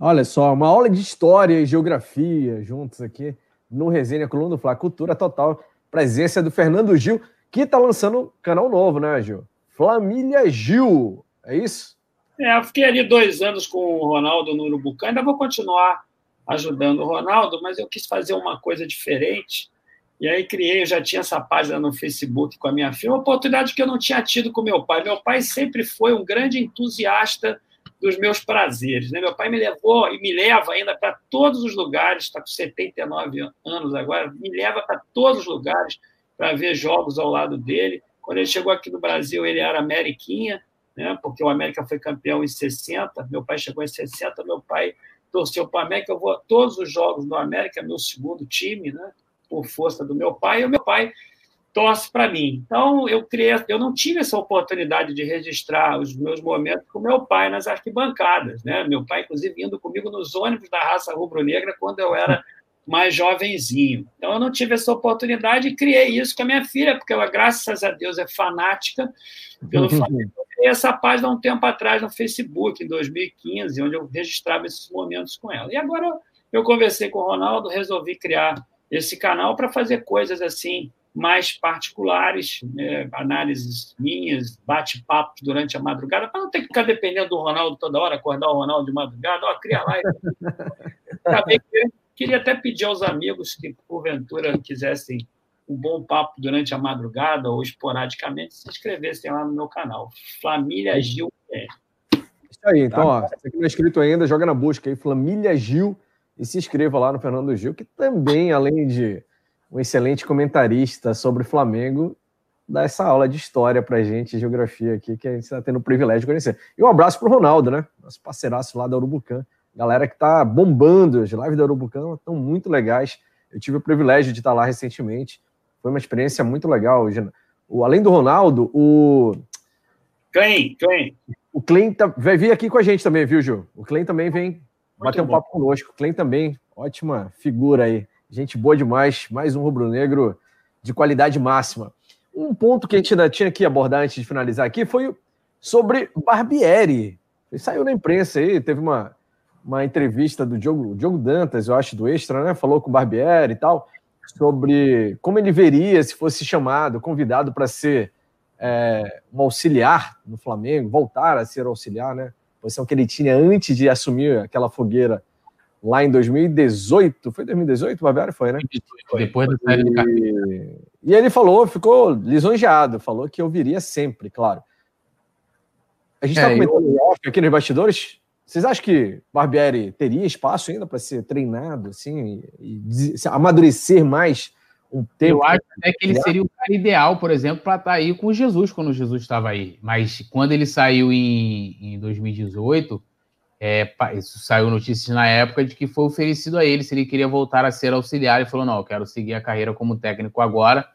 Olha só, uma aula de história e geografia juntos aqui no Resenha Coluna do Fla, cultura total, presença do Fernando Gil, que está lançando canal novo, né, Gil? Família Gil, é isso? É, eu fiquei ali dois anos com o Ronaldo no Urubucã, ainda vou continuar ajudando o Ronaldo, mas eu quis fazer uma coisa diferente. E aí criei, eu já tinha essa página no Facebook com a minha filha, uma oportunidade que eu não tinha tido com meu pai. Meu pai sempre foi um grande entusiasta dos meus prazeres. Né? Meu pai me levou e me leva ainda para todos os lugares, está com 79 anos agora, me leva para todos os lugares para ver jogos ao lado dele. Quando ele chegou aqui no Brasil, ele era ameriquinha, né? porque o América foi campeão em 60, meu pai chegou em 60, meu pai torceu para o América, eu vou a todos os jogos do América, meu segundo time, né? Por força do meu pai, e o meu pai torce para mim. Então, eu criei, eu não tive essa oportunidade de registrar os meus momentos com meu pai nas arquibancadas, né? Meu pai, inclusive, indo comigo nos ônibus da raça rubro-negra quando eu era mais jovenzinho. Então, eu não tive essa oportunidade e criei isso com a minha filha, porque ela, graças a Deus, é fanática pelo Flamengo. Eu criei essa página um tempo atrás no Facebook, em 2015, onde eu registrava esses momentos com ela. E agora eu conversei com o Ronaldo, resolvi criar esse canal para fazer coisas assim mais particulares, né, análises minhas, bate-papos durante a madrugada, para não ter que ficar dependendo do Ronaldo toda hora, acordar o Ronaldo de madrugada, ó, cria lá. Acabei Queria até pedir aos amigos que, porventura, quisessem um bom papo durante a madrugada ou esporadicamente, se inscrevessem lá no meu canal. Família Gil. É. Isso aí, então, ó, você que não é inscrito ainda, joga na busca aí, Família Gil, e se inscreva lá no Fernando Gil, que também, além de um excelente comentarista sobre Flamengo, dá essa aula de história pra gente, geografia aqui, que a gente está tendo o privilégio de conhecer. E um abraço pro Ronaldo, né? Nosso parceiraço lá da Urubucan. Galera que tá bombando, as lives da Urubucan estão muito legais. Eu tive o privilégio de estar lá recentemente. Foi uma experiência muito legal. O, além do Ronaldo, o. Klein, Klein. O Klein tá, vai vir aqui com a gente também, viu, Ju? O Klein também vem bater um bom. papo conosco. O Klein também, ótima figura aí. Gente boa demais. Mais um rubro-negro de qualidade máxima. Um ponto que a gente ainda tinha que abordar antes de finalizar aqui foi sobre Barbieri. Ele saiu na imprensa aí, teve uma uma entrevista do Diogo, Diogo Dantas, eu acho, do Extra, né? Falou com o Barbieri e tal, sobre como ele veria se fosse chamado, convidado para ser é, um auxiliar no Flamengo, voltar a ser auxiliar, né? Posição que ele tinha antes de assumir aquela fogueira lá em 2018. Foi 2018 o Barbieri? Foi, né? Depois da série e, e ele falou, ficou lisonjeado, falou que eu viria sempre, claro. A gente está é, comentando eu... aqui nos bastidores, vocês acham que Barbieri teria espaço ainda para ser treinado, assim, e, e amadurecer mais um tempo. Eu acho até que ele seria o cara ideal, por exemplo, para estar tá aí com o Jesus quando o Jesus estava aí. Mas quando ele saiu em, em 2018, é, isso saiu notícias na época de que foi oferecido a ele se ele queria voltar a ser auxiliar. Ele falou: não, eu quero seguir a carreira como técnico agora.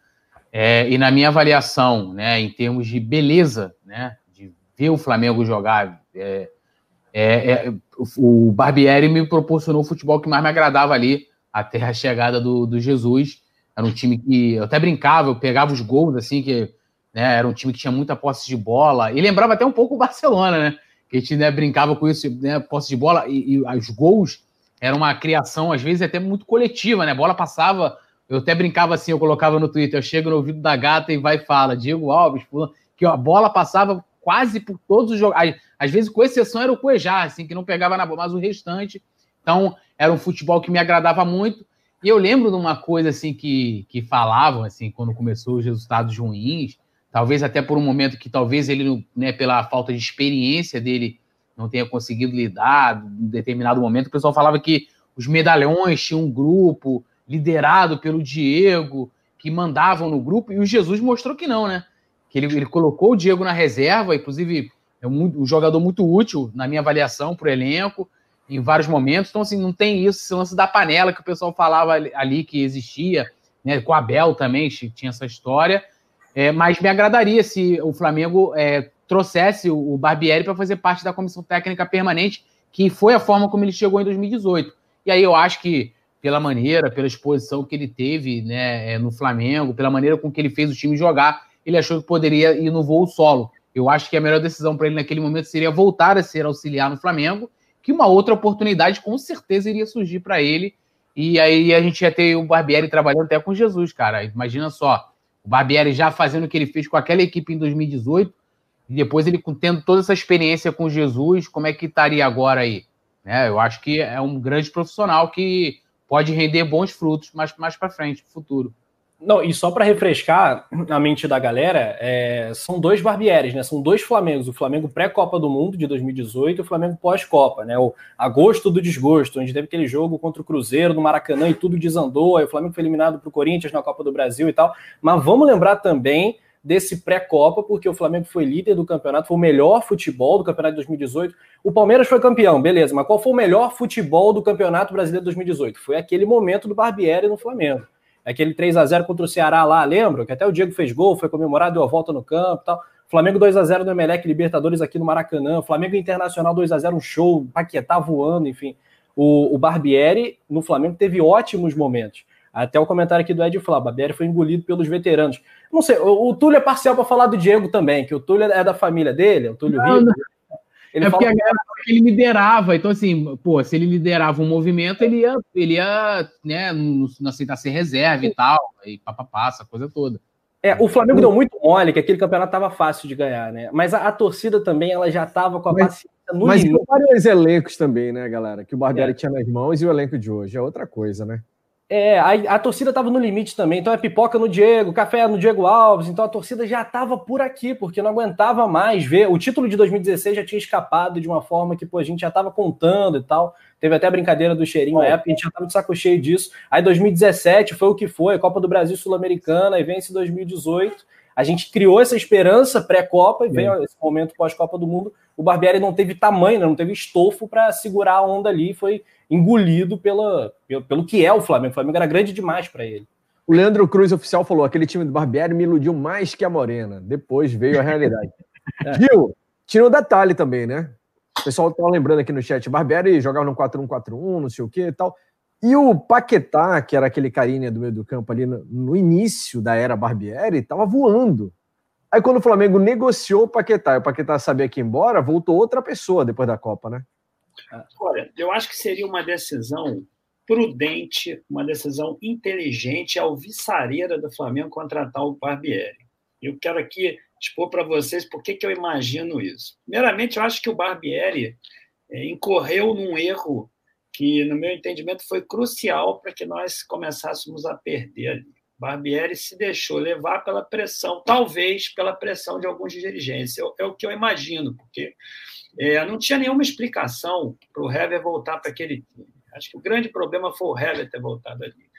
É, e na minha avaliação, né, em termos de beleza, né, de ver o Flamengo jogar, é, é, é o Barbieri me proporcionou o futebol que mais me agradava ali até a chegada do, do Jesus. Era um time que eu até brincava, eu pegava os gols assim, que né, era um time que tinha muita posse de bola. E lembrava até um pouco o Barcelona, né? Que a gente né, brincava com isso, né, posse de bola, e, e os gols era uma criação, às vezes, até muito coletiva, né? A bola passava eu até brincava assim, eu colocava no Twitter, eu chego no ouvido da gata e vai e fala, Diego Alves, que a bola passava quase por todos os jogos. Às vezes, com exceção, era o Cuejar, assim, que não pegava na bola, mas o restante. Então, era um futebol que me agradava muito. E eu lembro de uma coisa assim que, que falavam, assim, quando começou os resultados ruins, talvez até por um momento que talvez ele, né, pela falta de experiência dele, não tenha conseguido lidar em determinado momento, o pessoal falava que os medalhões tinham um grupo, liderado pelo Diego, que mandavam no grupo, e o Jesus mostrou que não, né? Que ele, ele colocou o Diego na reserva, inclusive é um, um jogador muito útil na minha avaliação para o elenco, em vários momentos. Então, assim, não tem isso, esse lance da panela que o pessoal falava ali, que existia, né? Com o Abel também tinha essa história. É, mas me agradaria se o Flamengo é, trouxesse o Barbieri para fazer parte da comissão técnica permanente, que foi a forma como ele chegou em 2018. E aí eu acho que pela maneira, pela exposição que ele teve né, é, no Flamengo, pela maneira com que ele fez o time jogar, ele achou que poderia ir no voo solo. Eu acho que a melhor decisão para ele naquele momento seria voltar a ser auxiliar no Flamengo, que uma outra oportunidade com certeza iria surgir para ele. E aí a gente ia ter o Barbieri trabalhando até com Jesus, cara. Imagina só, o Barbieri já fazendo o que ele fez com aquela equipe em 2018, e depois ele tendo toda essa experiência com Jesus, como é que estaria agora aí? É, eu acho que é um grande profissional que pode render bons frutos mais, mais para frente, no futuro. Não, e só para refrescar a mente da galera, é, são dois Barbieres, né? São dois Flamengos. O Flamengo pré-Copa do Mundo de 2018 e o Flamengo pós-Copa, né? O agosto do desgosto, onde teve aquele jogo contra o Cruzeiro no Maracanã e tudo desandou. Aí o Flamengo foi eliminado para o Corinthians na Copa do Brasil e tal. Mas vamos lembrar também desse pré-Copa, porque o Flamengo foi líder do campeonato, foi o melhor futebol do campeonato de 2018. O Palmeiras foi campeão, beleza, mas qual foi o melhor futebol do Campeonato Brasileiro de 2018? Foi aquele momento do Barbieri no Flamengo. Aquele 3 a 0 contra o Ceará lá, lembra? Que até o Diego fez gol, foi comemorado, deu a volta no campo e tal. Flamengo 2 a 0 no Emelec Libertadores aqui no Maracanã. Flamengo Internacional 2 a 0 um show, Paquetá voando, enfim. O, o Barbieri no Flamengo teve ótimos momentos. Até o comentário aqui do Ed Flá, Barbieri foi engolido pelos veteranos. Não sei, o, o Túlio é parcial para falar do Diego também, que o Túlio é da família dele, o Túlio não, Não. Ele é porque ele liderava, então assim, pô, se ele liderava um movimento, ele ia, ele ia, né, não, aceitar ser reserva e tal, aí papapá, essa coisa toda. É, o Flamengo deu muito mole, que aquele campeonato tava fácil de ganhar, né? Mas a, a torcida também, ela já tava com a mas, paciência no. Mas vários elencos também, né, galera? Que o Barbieri é. tinha nas mãos e o elenco de hoje é outra coisa, né? É, a, a torcida estava no limite também, então é pipoca no Diego, café no Diego Alves, então a torcida já estava por aqui, porque não aguentava mais ver. O título de 2016 já tinha escapado de uma forma que pô, a gente já estava contando e tal. Teve até a brincadeira do cheirinho na época, a gente já estava de saco cheio disso. Aí 2017 foi o que foi, Copa do Brasil Sul-Americana, e vence 2018. A gente criou essa esperança pré-Copa e veio esse momento pós-Copa do Mundo. O Barbieri não teve tamanho, não teve estofo para segurar a onda ali, foi engolido pela, pelo, pelo que é o Flamengo. O Flamengo era grande demais para ele. O Leandro Cruz, oficial, falou: aquele time do Barbieri me iludiu mais que a Morena. Depois veio a realidade. é. Gil, tinha o detalhe também, né? O pessoal tá lembrando aqui no chat: Barbieri jogava no 4-1-4-1, não sei o que e tal. E o Paquetá, que era aquele carinha do meio do campo ali no, no início da era Barbieri, estava voando. Aí quando o Flamengo negociou o Paquetá e o Paquetá sabia que ia embora, voltou outra pessoa depois da Copa, né? Olha, eu acho que seria uma decisão prudente, uma decisão inteligente, alvissareira do Flamengo contratar o Barbieri. Eu quero aqui expor para vocês por que, eu imagino isso. Primeiramente, eu acho que o Barbieri é, incorreu num erro que, no meu entendimento, foi crucial para que nós começássemos a perder ali. Barbieri se deixou levar pela pressão, talvez pela pressão de alguns dirigentes. É o que eu imagino, porque é, não tinha nenhuma explicação para o Hever voltar para aquele time. Acho que o grande problema foi o Hever ter voltado ali.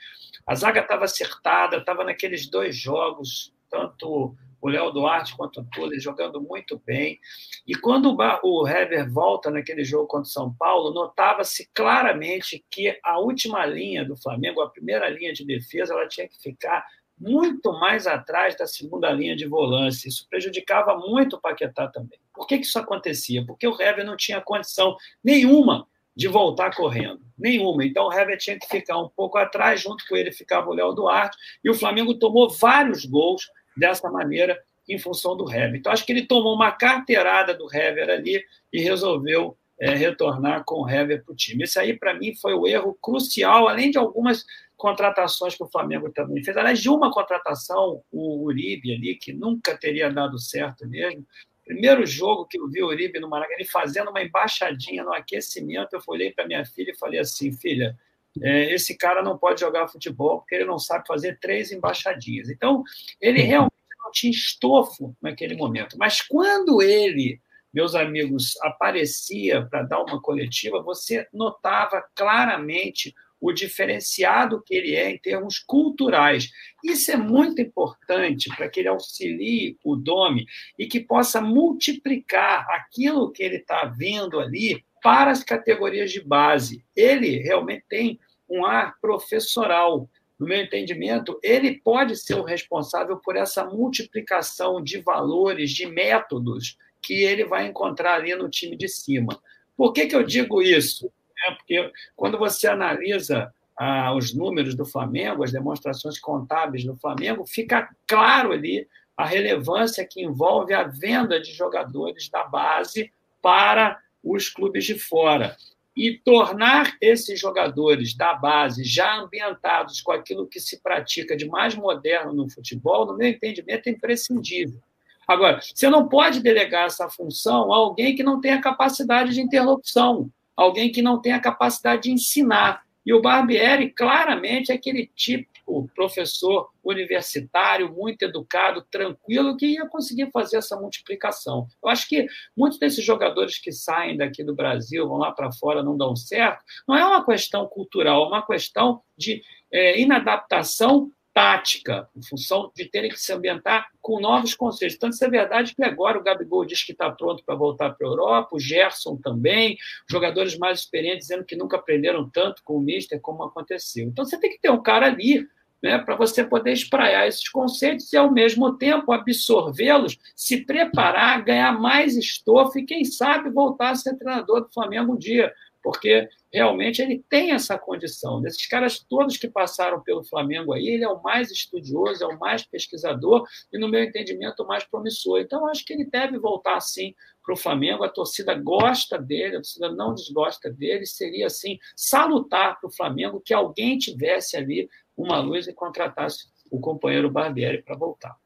A zaga estava acertada, estava naqueles dois jogos, tanto o Léo Duarte quanto o Túlio jogando muito bem. E quando o Hever volta naquele jogo contra o São Paulo, notava-se claramente que a última linha do Flamengo, a primeira linha de defesa, ela tinha que ficar muito mais atrás da segunda linha de volância. Isso prejudicava muito o Paquetá também. Por que, que isso acontecia? Porque o Hever não tinha condição nenhuma de voltar correndo. Nenhuma. Então o Hever tinha que ficar um pouco atrás, junto com ele ficava o Léo Duarte, e o Flamengo tomou vários gols dessa maneira em função do Hever. Então, acho que ele tomou uma carteirada do Hever ali e resolveu é, retornar com o Hever para o time. Esse aí, para mim, foi o erro crucial, além de algumas contratações que o Flamengo também fez. Aliás, de uma contratação, o Uribe ali, que nunca teria dado certo mesmo. Primeiro jogo que eu vi o Uribe no Maracanã, ele fazendo uma embaixadinha no aquecimento, eu olhei para minha filha e falei assim, filha, é, esse cara não pode jogar futebol porque ele não sabe fazer três embaixadinhas. Então, ele realmente não tinha estofo naquele momento. Mas quando ele, meus amigos, aparecia para dar uma coletiva, você notava claramente o diferenciado que ele é em termos culturais. Isso é muito importante para que ele auxilie o Domi e que possa multiplicar aquilo que ele está vendo ali para as categorias de base. Ele realmente tem um ar professoral. No meu entendimento, ele pode ser o responsável por essa multiplicação de valores, de métodos que ele vai encontrar ali no time de cima. Por que, que eu digo isso? É porque quando você analisa ah, os números do Flamengo, as demonstrações contábeis do Flamengo, fica claro ali a relevância que envolve a venda de jogadores da base para os clubes de fora. E tornar esses jogadores da base já ambientados com aquilo que se pratica de mais moderno no futebol, no meu entendimento, é imprescindível. Agora, você não pode delegar essa função a alguém que não tenha capacidade de interlocução, alguém que não tenha capacidade de ensinar. E o Barbieri, claramente, é aquele típico professor universitário, muito educado, tranquilo, que ia conseguir fazer essa multiplicação. Eu acho que muitos desses jogadores que saem daqui do Brasil, vão lá para fora, não dão certo, não é uma questão cultural, é uma questão de é, inadaptação tática, em função de terem que se ambientar com novos conceitos. Tanto isso é verdade que agora o Gabigol diz que está pronto para voltar para a Europa, o Gerson também, jogadores mais experientes dizendo que nunca aprenderam tanto com o Mister como aconteceu. Então você tem que ter um cara ali né, para você poder espraiar esses conceitos e, ao mesmo tempo, absorvê-los, se preparar, ganhar mais estofo e, quem sabe, voltar a ser treinador do Flamengo um dia porque realmente ele tem essa condição. Desses caras todos que passaram pelo Flamengo aí, ele é o mais estudioso, é o mais pesquisador e, no meu entendimento, o mais promissor. Então, acho que ele deve voltar, sim, para o Flamengo. A torcida gosta dele, a torcida não desgosta dele. Seria, assim, salutar para o Flamengo que alguém tivesse ali uma luz e contratasse o companheiro Barbieri para voltar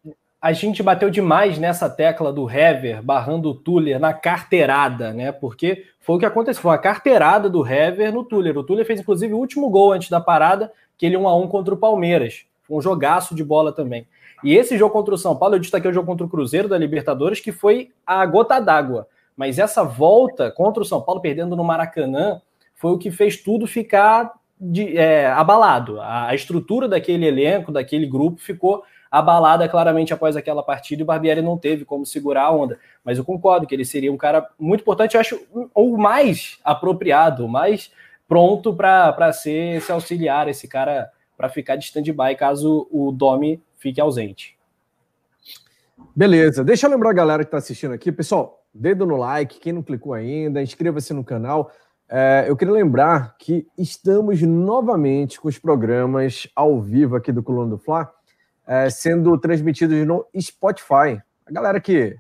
a gente bateu demais nessa tecla do Hever barrando o Tuller na carteirada, né? Porque foi o que aconteceu, foi a carteirada do Hever no Tuller. O Tuller fez inclusive o último gol antes da parada, que ele 1 a 1 contra o Palmeiras. Um jogaço de bola também. E esse jogo contra o São Paulo, eu destaquei o jogo contra o Cruzeiro da Libertadores, que foi a gota d'água. Mas essa volta contra o São Paulo, perdendo no Maracanã, foi o que fez tudo ficar de, é, abalado. A, a estrutura daquele elenco, daquele grupo, ficou abalada claramente após aquela partida e o Barbieri não teve como segurar a onda. Mas eu concordo que ele seria um cara muito importante, eu acho o mais apropriado, mais pronto para ser esse auxiliar, esse cara para ficar de stand-by caso o Domi fique ausente. Beleza, deixa eu lembrar a galera que está assistindo aqui, pessoal, dedo no like, quem não clicou ainda, inscreva-se no canal. É, eu queria lembrar que estamos novamente com os programas ao vivo aqui do Coluna do Fla é, sendo transmitidos no Spotify. A galera que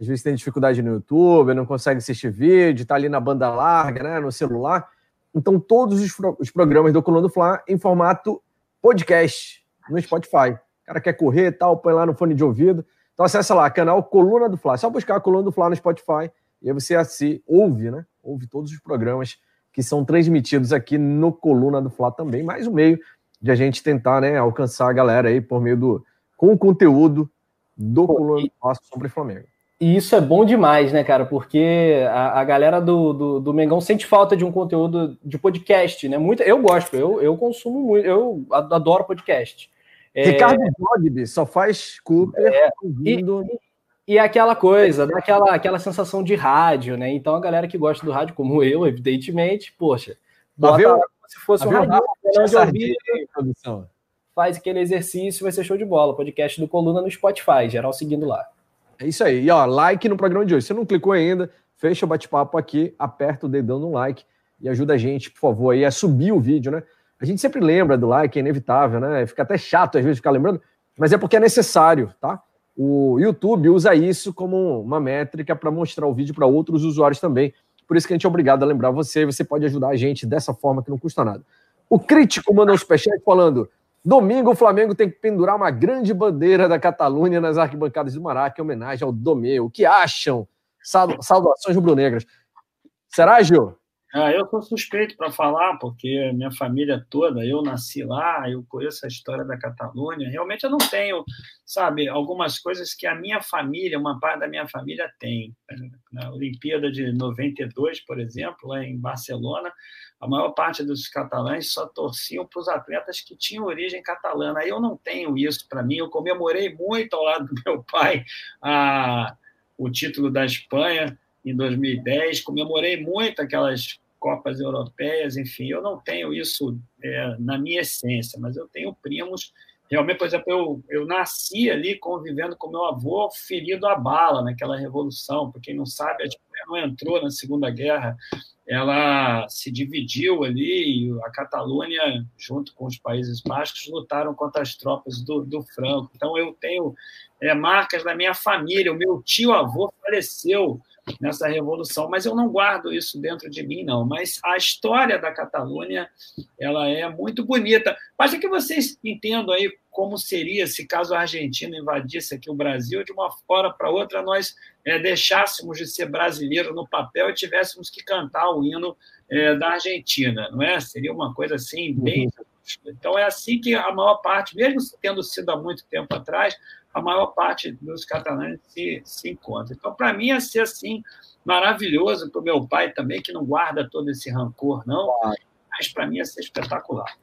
às vezes tem dificuldade no YouTube, não consegue assistir vídeo, está ali na banda larga, né, no celular. Então, todos os, os programas do Coluna do Fla em formato podcast no Spotify. O cara quer correr e tal, põe lá no fone de ouvido. Então, acessa lá, canal Coluna do Fla. É só buscar a Coluna do Fla no Spotify e aí você assim, ouve, né? Ouve todos os programas que são transmitidos aqui no Coluna do Fla também. Mais um meio de a gente tentar né, alcançar a galera aí por meio do. com o conteúdo do Coluna nosso sobre Flamengo. E isso é bom demais, né, cara? Porque a, a galera do, do, do, Mengão sente falta de um conteúdo de podcast, né? Muito, eu gosto, eu, eu consumo muito, eu adoro podcast. É... Ricardo Bogby só faz Cooper é, ouvindo. E, e aquela coisa, daquela aquela sensação de rádio, né? Então a galera que gosta do rádio, como eu, evidentemente, poxa, bota se fosse um rádio, faz aquele exercício, vai ser show de bola. Podcast do Coluna no Spotify, geral seguindo lá. É isso aí. E ó, like no programa de hoje. Se não clicou ainda, fecha o bate-papo aqui, aperta o dedão no like e ajuda a gente, por favor, aí a subir o vídeo, né? A gente sempre lembra do like, é inevitável, né? Fica até chato às vezes ficar lembrando, mas é porque é necessário, tá? O YouTube usa isso como uma métrica para mostrar o vídeo para outros usuários também. Por isso que a gente é obrigado a lembrar você, você pode ajudar a gente dessa forma que não custa nada. O crítico mandou um superchat falando: Domingo, o Flamengo tem que pendurar uma grande bandeira da Catalunha nas arquibancadas do Maraca em homenagem ao Domê. O que acham? Saudações rubro-negras. Será, Gil? Ah, eu sou suspeito para falar, porque minha família toda, eu nasci lá, eu conheço a história da Catalunha. Realmente eu não tenho, sabe, algumas coisas que a minha família, uma parte da minha família tem. Na Olimpíada de 92, por exemplo, lá em Barcelona, a maior parte dos catalães só torciam para os atletas que tinham origem catalana. Eu não tenho isso para mim. Eu comemorei muito ao lado do meu pai a, o título da Espanha em 2010, comemorei muito aquelas Copas Europeias, enfim, eu não tenho isso é, na minha essência, mas eu tenho primos. Realmente, por exemplo, eu, eu nasci ali convivendo com meu avô ferido a bala naquela revolução. Para quem não sabe, a Espanha não entrou na Segunda Guerra ela se dividiu ali e a Catalunha, junto com os Países Baixos, lutaram contra as tropas do, do Franco. Então, eu tenho é, marcas da minha família. O meu tio-avô faleceu nessa revolução, mas eu não guardo isso dentro de mim, não. Mas a história da Catalunha, ela é muito bonita. É que vocês entendam aí como seria se caso a Argentina invadisse aqui o Brasil, de uma hora para outra nós é, deixássemos de ser brasileiro no papel e tivéssemos que cantar o hino é, da Argentina, não é? Seria uma coisa assim, bem. Uhum. Então é assim que a maior parte, mesmo tendo sido há muito tempo atrás, a maior parte dos catalães se, se encontra. Então, para mim, ia ser assim, maravilhoso, para o meu pai também, que não guarda todo esse rancor, não, mas para mim ia ser espetacular.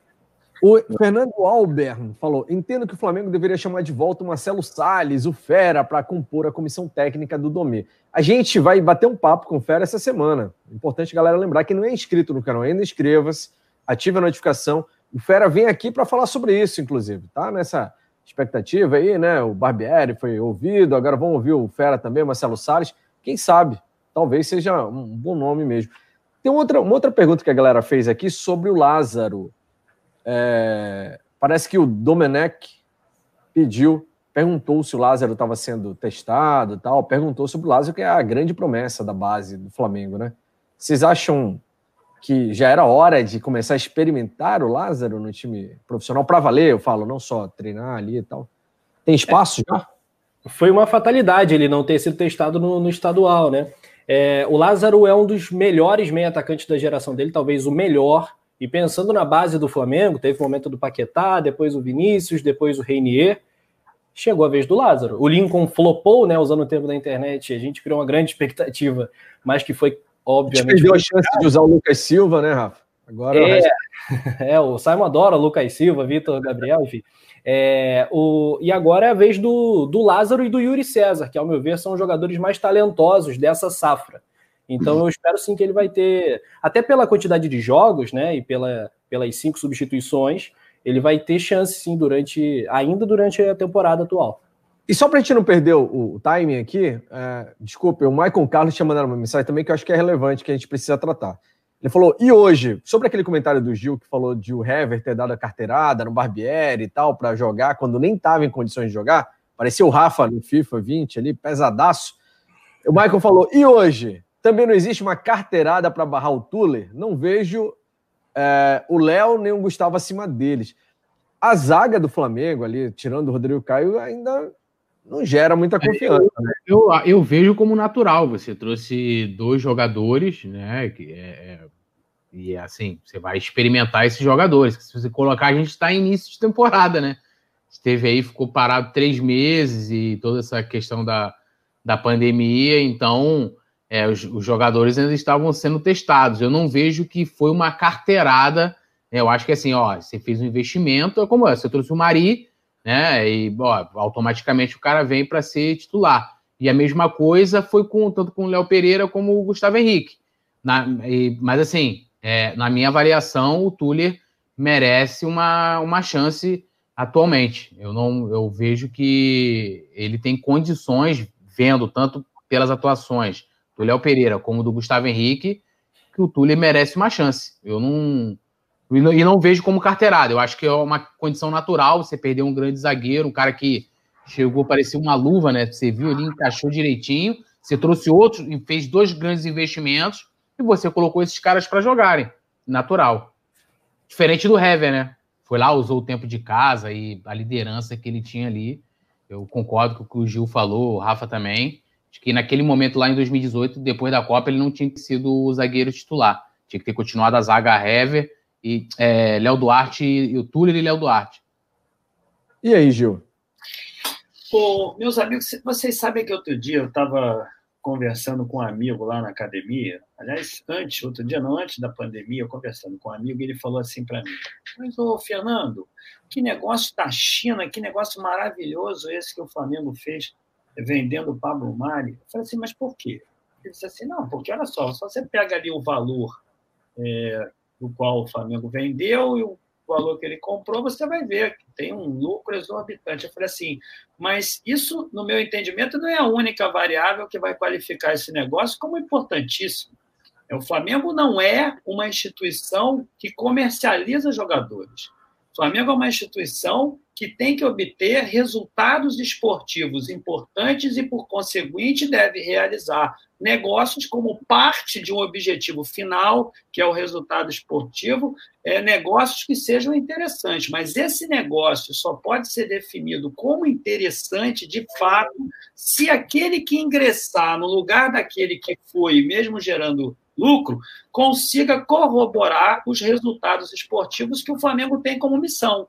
O Fernando Albert falou: entendo que o Flamengo deveria chamar de volta o Marcelo Salles, o Fera, para compor a comissão técnica do Domê. A gente vai bater um papo com o Fera essa semana. Importante, galera, lembrar que não é inscrito no canal ainda, inscreva-se, ative a notificação. O Fera vem aqui para falar sobre isso, inclusive, tá? Nessa expectativa aí, né? O Barbieri foi ouvido, agora vamos ouvir o Fera também, Marcelo Salles. Quem sabe? Talvez seja um bom nome mesmo. Tem outra, uma outra pergunta que a galera fez aqui sobre o Lázaro. É, parece que o Domenech pediu, perguntou se o Lázaro estava sendo testado tal, perguntou sobre o Lázaro, que é a grande promessa da base do Flamengo, né? Vocês acham que já era hora de começar a experimentar o Lázaro no time profissional para valer, eu falo, não só treinar ali e tal. Tem espaço é, já? Foi uma fatalidade ele não ter sido testado no, no estadual, né? É, o Lázaro é um dos melhores meio atacantes da geração dele, talvez o melhor. E pensando na base do Flamengo, teve o momento do Paquetá, depois o Vinícius, depois o Reinier. Chegou a vez do Lázaro. O Lincoln flopou, né? Usando o termo da internet, a gente criou uma grande expectativa, mas que foi obviamente. A gente perdeu a chance de usar o Lucas Silva, né, Rafa? Agora é, o, é, o Simon adora Lucas Silva, Vitor Gabriel, enfim. É, o, e agora é a vez do, do Lázaro e do Yuri César, que, ao meu ver, são os jogadores mais talentosos dessa safra. Então eu espero sim que ele vai ter, até pela quantidade de jogos, né, e pela, pelas cinco substituições, ele vai ter chance sim durante, ainda durante a temporada atual. E só para a gente não perder o, o timing aqui, é, desculpe, o Michael Carlos tinha mandado uma mensagem também que eu acho que é relevante, que a gente precisa tratar. Ele falou, e hoje, sobre aquele comentário do Gil que falou de o Hever ter dado a carteirada no Barbieri e tal, para jogar, quando nem estava em condições de jogar, parecia o Rafa no FIFA 20 ali, pesadaço. O Michael falou, e hoje? Também não existe uma carteirada para barrar o Tuller? Não vejo é, o Léo nem o Gustavo acima deles. A zaga do Flamengo ali, tirando o Rodrigo Caio, ainda não gera muita confiança. Eu, né? eu, eu, vejo como natural. Você trouxe dois jogadores, né? Que é, é, e assim, você vai experimentar esses jogadores. Se você colocar, a gente está em início de temporada, né? Esteve aí, ficou parado três meses e toda essa questão da, da pandemia, então é, os, os, jogadores ainda estavam sendo testados. Eu não vejo que foi uma carteirada. Né? Eu acho que assim, ó, você fez um investimento, é como é, você trouxe o Mari, né? E ó, automaticamente o cara vem para ser titular. E a mesma coisa foi com tanto com o Léo Pereira como o Gustavo Henrique. Na, e, mas assim, é, na minha avaliação, o Tuller merece uma, uma chance atualmente. Eu não eu vejo que ele tem condições, vendo tanto pelas atuações do Léo Pereira como do Gustavo Henrique, que o Tuller merece uma chance. Eu não e não, vejo como carteirada. Eu acho que é uma condição natural você perder um grande zagueiro, um cara que chegou a parecer uma luva, né? Você viu ali, encaixou direitinho. Você trouxe outros e fez dois grandes investimentos e você colocou esses caras para jogarem. Natural. Diferente do Hever, né? Foi lá, usou o tempo de casa e a liderança que ele tinha ali. Eu concordo com o que o Gil falou, o Rafa também. De que naquele momento lá em 2018, depois da Copa, ele não tinha sido o zagueiro titular. Tinha que ter continuado a zaga Hever e é, Léo Duarte e o Túlio e Léo Duarte. E aí, Gil? Pô, meus amigos, vocês sabem que outro dia eu estava conversando com um amigo lá na academia, aliás, antes, outro dia não, antes da pandemia, eu conversando com um amigo, e ele falou assim para mim, mas, ô, Fernando, que negócio da China, que negócio maravilhoso esse que o Flamengo fez vendendo o Pablo Mari. Eu falei assim, mas por quê? Ele disse assim, não, porque olha só, só você pega ali o valor é, do qual o Flamengo vendeu e o valor que ele comprou, você vai ver que tem um lucro exorbitante. Eu falei assim, mas isso, no meu entendimento, não é a única variável que vai qualificar esse negócio como importantíssimo. O Flamengo não é uma instituição que comercializa jogadores. Flamengo é uma instituição que tem que obter resultados esportivos importantes e, por conseguinte, deve realizar negócios como parte de um objetivo final, que é o resultado esportivo, é, negócios que sejam interessantes. Mas esse negócio só pode ser definido como interessante, de fato, se aquele que ingressar no lugar daquele que foi, mesmo gerando lucro, consiga corroborar os resultados esportivos que o Flamengo tem como missão.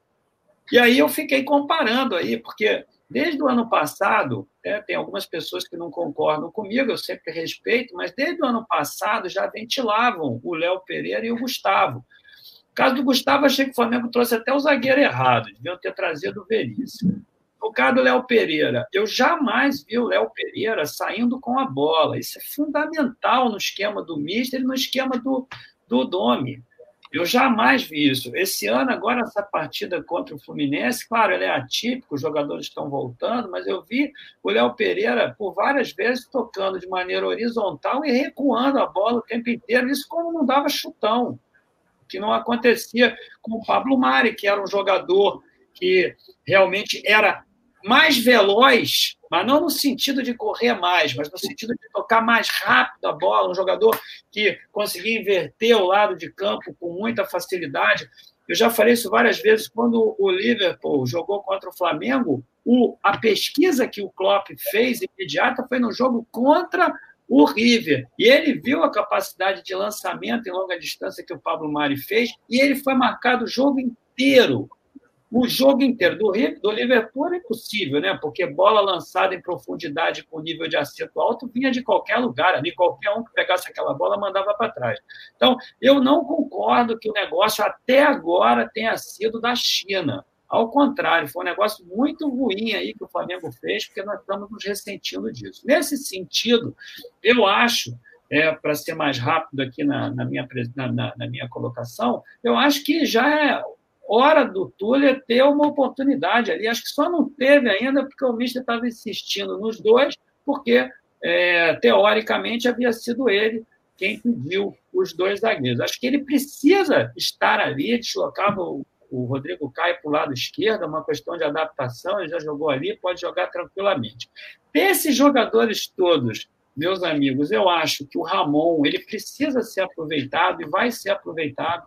E aí eu fiquei comparando aí, porque desde o ano passado, é, tem algumas pessoas que não concordam comigo, eu sempre respeito, mas desde o ano passado já ventilavam o Léo Pereira e o Gustavo. No caso do Gustavo, achei que o Flamengo trouxe até o zagueiro errado, deviam ter trazido o Veríssimo. No caso do Léo Pereira, eu jamais vi o Léo Pereira saindo com a bola. Isso é fundamental no esquema do Mister e no esquema do, do Domi. Eu jamais vi isso. Esse ano, agora, essa partida contra o Fluminense, claro, ele é atípico, os jogadores estão voltando, mas eu vi o Léo Pereira por várias vezes tocando de maneira horizontal e recuando a bola o tempo inteiro. Isso como não dava chutão, que não acontecia com o Pablo Mari, que era um jogador que realmente era mais veloz, mas não no sentido de correr mais, mas no sentido de tocar mais rápido a bola, um jogador que conseguia inverter o lado de campo com muita facilidade. Eu já falei isso várias vezes, quando o Liverpool jogou contra o Flamengo, o, a pesquisa que o Klopp fez imediata foi no jogo contra o River. E ele viu a capacidade de lançamento em longa distância que o Pablo Mari fez, e ele foi marcado o jogo inteiro o jogo inteiro. Do, do Liverpool é impossível, né? Porque bola lançada em profundidade com nível de acerto alto vinha de qualquer lugar ali, qualquer um que pegasse aquela bola mandava para trás. Então, eu não concordo que o negócio até agora tenha sido da China. Ao contrário, foi um negócio muito ruim aí que o Flamengo fez, porque nós estamos nos ressentindo disso. Nesse sentido, eu acho é, para ser mais rápido aqui na, na minha, na, na, minha colocação, eu acho que já é hora do Túlio ter uma oportunidade ali. Acho que só não teve ainda porque o Mister estava insistindo nos dois, porque, é, teoricamente, havia sido ele quem pediu os dois zagueiros. Acho que ele precisa estar ali, deslocava o, o Rodrigo Caio para o lado esquerdo, uma questão de adaptação, ele já jogou ali, pode jogar tranquilamente. Desses jogadores todos, meus amigos, eu acho que o Ramon ele precisa ser aproveitado e vai ser aproveitado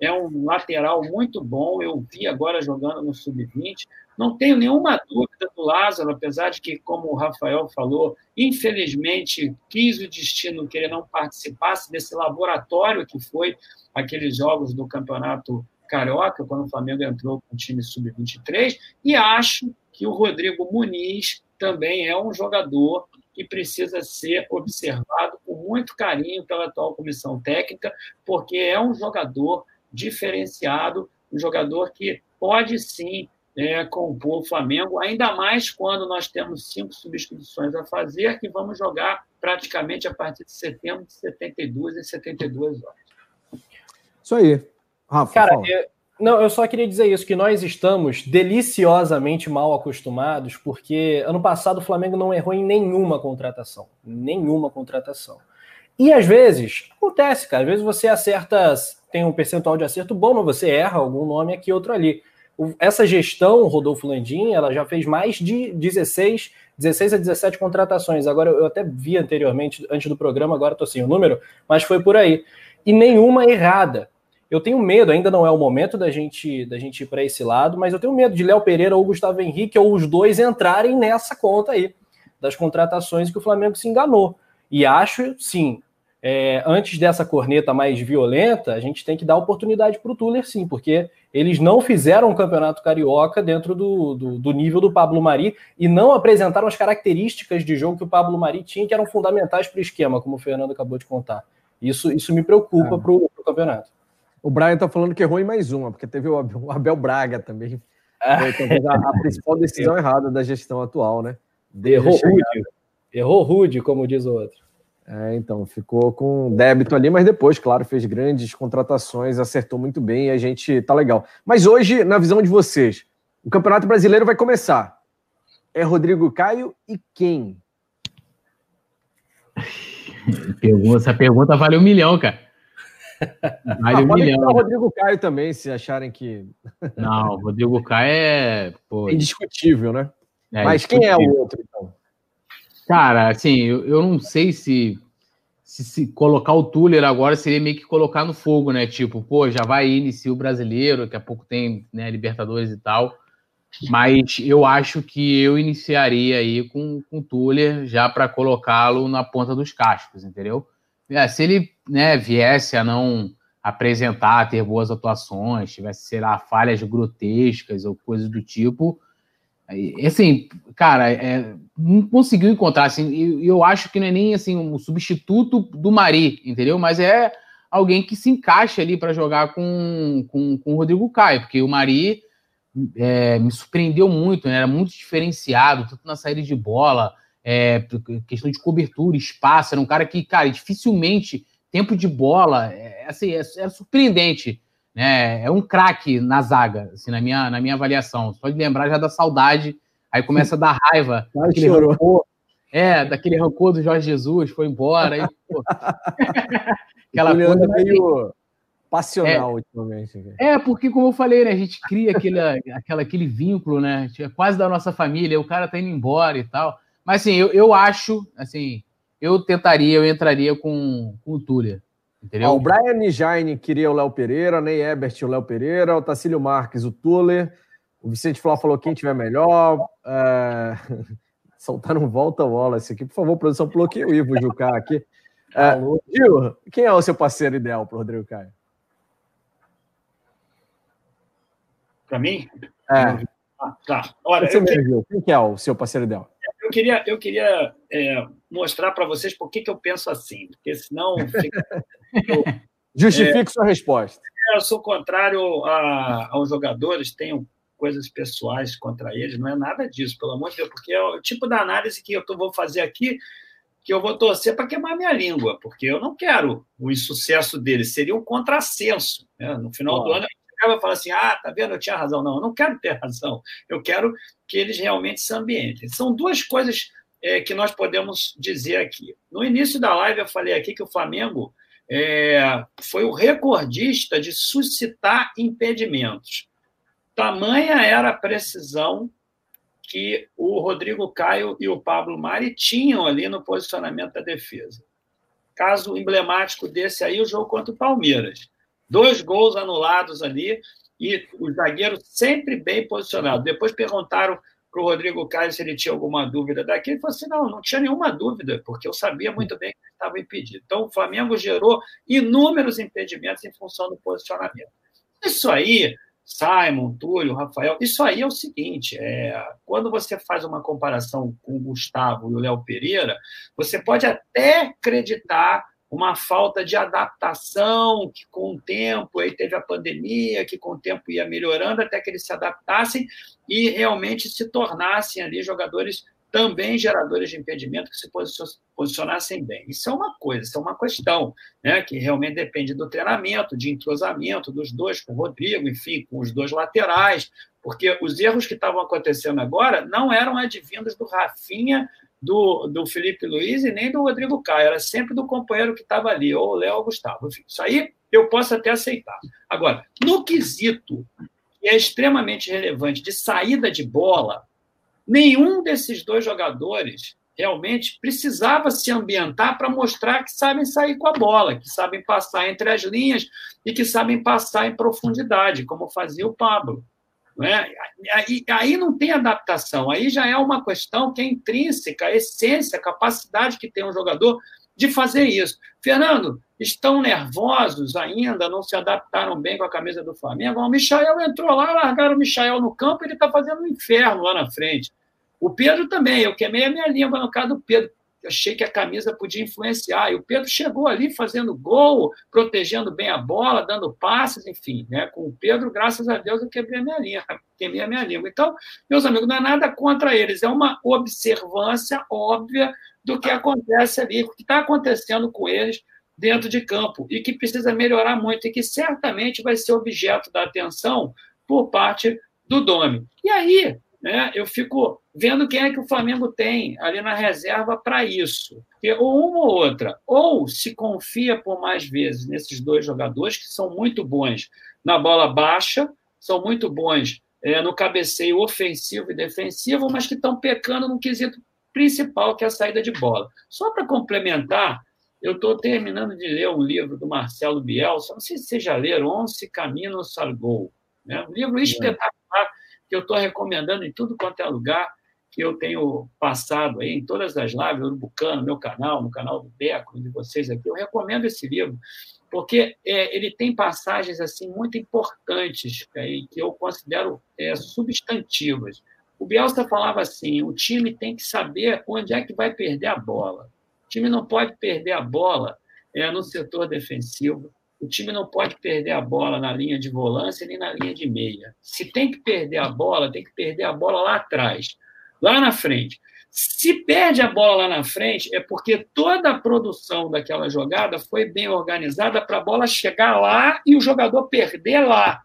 é um lateral muito bom. Eu vi agora jogando no sub-20. Não tenho nenhuma dúvida do Lázaro, apesar de que, como o Rafael falou, infelizmente quis o destino que ele não participasse desse laboratório que foi aqueles jogos do Campeonato Carioca, quando o Flamengo entrou com o time sub-23, e acho que o Rodrigo Muniz também é um jogador que precisa ser observado com muito carinho pela atual comissão técnica, porque é um jogador diferenciado, um jogador que pode sim é, compor o Flamengo, ainda mais quando nós temos cinco substituições a fazer, que vamos jogar praticamente a partir de setembro de 72 em 72 horas. Isso aí. Rafa, Cara, eu, não, eu só queria dizer isso, que nós estamos deliciosamente mal acostumados, porque ano passado o Flamengo não errou em nenhuma contratação. Nenhuma contratação. E às vezes, acontece, cara, às vezes você acerta, tem um percentual de acerto bom, mas você erra algum nome aqui, outro ali essa gestão, Rodolfo Landim, ela já fez mais de 16, 16 a 17 contratações. Agora, eu até vi anteriormente, antes do programa, agora estou sem o número, mas foi por aí. E nenhuma errada. Eu tenho medo, ainda não é o momento da gente, da gente ir para esse lado, mas eu tenho medo de Léo Pereira ou Gustavo Henrique ou os dois entrarem nessa conta aí das contratações que o Flamengo se enganou. E acho, sim, é, antes dessa corneta mais violenta, a gente tem que dar oportunidade para o Tuller, sim, porque eles não fizeram um campeonato carioca dentro do, do, do, nível do Pablo Mari e não apresentaram as características de jogo que o Pablo Mari tinha, que eram fundamentais para o esquema, como o Fernando acabou de contar. Isso, isso me preocupa para o campeonato. O Brian está falando que errou em mais uma, porque teve o Abel, o Braga também. Foi talvez a, a, principal decisão errada da gestão atual, né? Errou rude. Errou rude, como diz o outro. É, então, ficou com débito ali, mas depois, claro, fez grandes contratações, acertou muito bem e a gente tá legal. Mas hoje, na visão de vocês, o Campeonato Brasileiro vai começar. É Rodrigo Caio e quem? Essa pergunta vale um milhão, cara. Vale ah, um milhão. O Rodrigo Caio também, se acharem que. Não, o Rodrigo Caio é. Pô... É indiscutível, né? É, Mas quem é o outro, então? Cara, assim, eu, eu não sei se, se, se colocar o Tuller agora seria meio que colocar no fogo, né? Tipo, pô, já vai iniciar o brasileiro, daqui a pouco tem né, Libertadores e tal. Mas eu acho que eu iniciaria aí com, com o Tuller já para colocá-lo na ponta dos cascos, entendeu? É, se ele né, viesse a não apresentar, ter boas atuações, tivesse, sei lá, falhas grotescas ou coisas do tipo, assim, cara, é, não conseguiu encontrar, assim, eu, eu acho que não é nem, assim, um substituto do Mari, entendeu? Mas é alguém que se encaixa ali para jogar com, com, com o Rodrigo Caio, porque o Mari é, me surpreendeu muito, né? era muito diferenciado, tanto na saída de bola, é, questão de cobertura, espaço, era um cara que, cara, dificilmente, tempo de bola, é, assim, é, é surpreendente, né? É um craque na zaga, assim, na minha, na minha avaliação. Só de lembrar já da saudade, aí começa a dar raiva. daquele rancor, é, daquele rancor do Jorge Jesus, foi embora. Aí, Aquela coisa meio passional é, ultimamente. É, porque, como eu falei, né, a gente cria aquele, aquela, aquele vínculo, né? É quase da nossa família, o cara tá indo embora e tal. Mas assim, eu, eu acho, assim, eu tentaria, eu entraria com, com o Túlia. Entendeu? o Brian Nijaine queria o Léo Pereira, Ney Ebert o Léo Pereira, o Tacílio Marques o Tuller, o Vicente Flá falou quem tiver melhor. É... Soltaram volta Wallace aqui. Por favor, produção, bloqueia o Ivo Jucá aqui. É, Gil, quem é o seu parceiro ideal para o Rodrigo Caio? Para mim? É. Ah, tá. Olha, eu queria... Quem que é o seu parceiro ideal? Eu queria, eu queria é, mostrar para vocês por que, que eu penso assim, porque senão. Fica... Justifique é, sua resposta. Eu sou contrário a, aos jogadores, tenho coisas pessoais contra eles, não é nada disso, pelo amor de Deus, porque é o tipo da análise que eu vou fazer aqui que eu vou torcer para queimar minha língua, porque eu não quero o insucesso deles, seria um contrassenso. Né? No final do ano, e falava assim: ah, tá vendo, eu tinha razão. Não, eu não quero ter razão, eu quero que eles realmente se ambientem. São duas coisas é, que nós podemos dizer aqui. No início da live, eu falei aqui que o Flamengo é, foi o recordista de suscitar impedimentos. Tamanha era a precisão que o Rodrigo Caio e o Pablo Mari tinham ali no posicionamento da defesa. Caso emblemático desse aí, o jogo contra o Palmeiras. Dois gols anulados ali e o zagueiro sempre bem posicionado. Depois perguntaram para o Rodrigo Caio se ele tinha alguma dúvida daqui. Ele falou assim: não, não tinha nenhuma dúvida, porque eu sabia muito bem que estava impedido. Então, o Flamengo gerou inúmeros impedimentos em função do posicionamento. Isso aí Simon, Túlio, Rafael. Isso aí é o seguinte: é, quando você faz uma comparação com o Gustavo e o Léo Pereira, você pode até acreditar uma falta de adaptação, que com o tempo, aí teve a pandemia, que com o tempo ia melhorando até que eles se adaptassem e realmente se tornassem ali jogadores também geradores de impedimento que se posicionassem bem. Isso é uma coisa, isso é uma questão, né, que realmente depende do treinamento, de entrosamento dos dois, com o Rodrigo, enfim, com os dois laterais, porque os erros que estavam acontecendo agora não eram advindos do Rafinha do, do Felipe Luiz e nem do Rodrigo Caio, era sempre do companheiro que estava ali, ou o Léo ou o Gustavo. Enfim, isso aí eu posso até aceitar. Agora, no quesito que é extremamente relevante de saída de bola, nenhum desses dois jogadores realmente precisava se ambientar para mostrar que sabem sair com a bola, que sabem passar entre as linhas e que sabem passar em profundidade, como fazia o Pablo. Né? Aí, aí não tem adaptação, aí já é uma questão que é intrínseca, a essência, a capacidade que tem um jogador de fazer isso. Fernando, estão nervosos ainda, não se adaptaram bem com a camisa do Flamengo. O Michael entrou lá, largaram o Michael no campo, ele está fazendo um inferno lá na frente. O Pedro também, eu queimei a minha língua no caso do Pedro achei que a camisa podia influenciar. E o Pedro chegou ali fazendo gol, protegendo bem a bola, dando passes, enfim. Né? Com o Pedro, graças a Deus, eu quebrei a minha linha, queimei a minha língua. Então, meus amigos, não é nada contra eles, é uma observância óbvia do que acontece ali, o que está acontecendo com eles dentro de campo e que precisa melhorar muito e que certamente vai ser objeto da atenção por parte do Domi. E aí, né, eu fico vendo quem é que o Flamengo tem ali na reserva para isso. Porque ou uma ou outra, ou se confia por mais vezes nesses dois jogadores, que são muito bons na bola baixa, são muito bons é, no cabeceio ofensivo e defensivo, mas que estão pecando no quesito principal, que é a saída de bola. Só para complementar, eu estou terminando de ler um livro do Marcelo Bielsa, não sei se vocês já leram, Once Caminhos Sargou. Né? Um livro espetacular que eu estou recomendando em tudo quanto é lugar, que eu tenho passado aí em todas as lives, no Urubucano, no meu canal, no canal do Beco, de vocês aqui. Eu recomendo esse livro, porque é, ele tem passagens assim muito importantes é, que eu considero é, substantivas. O Bielsa falava assim: o time tem que saber onde é que vai perder a bola. O time não pode perder a bola é, no setor defensivo. O time não pode perder a bola na linha de volância nem na linha de meia. Se tem que perder a bola, tem que perder a bola lá atrás, lá na frente. Se perde a bola lá na frente, é porque toda a produção daquela jogada foi bem organizada para a bola chegar lá e o jogador perder lá.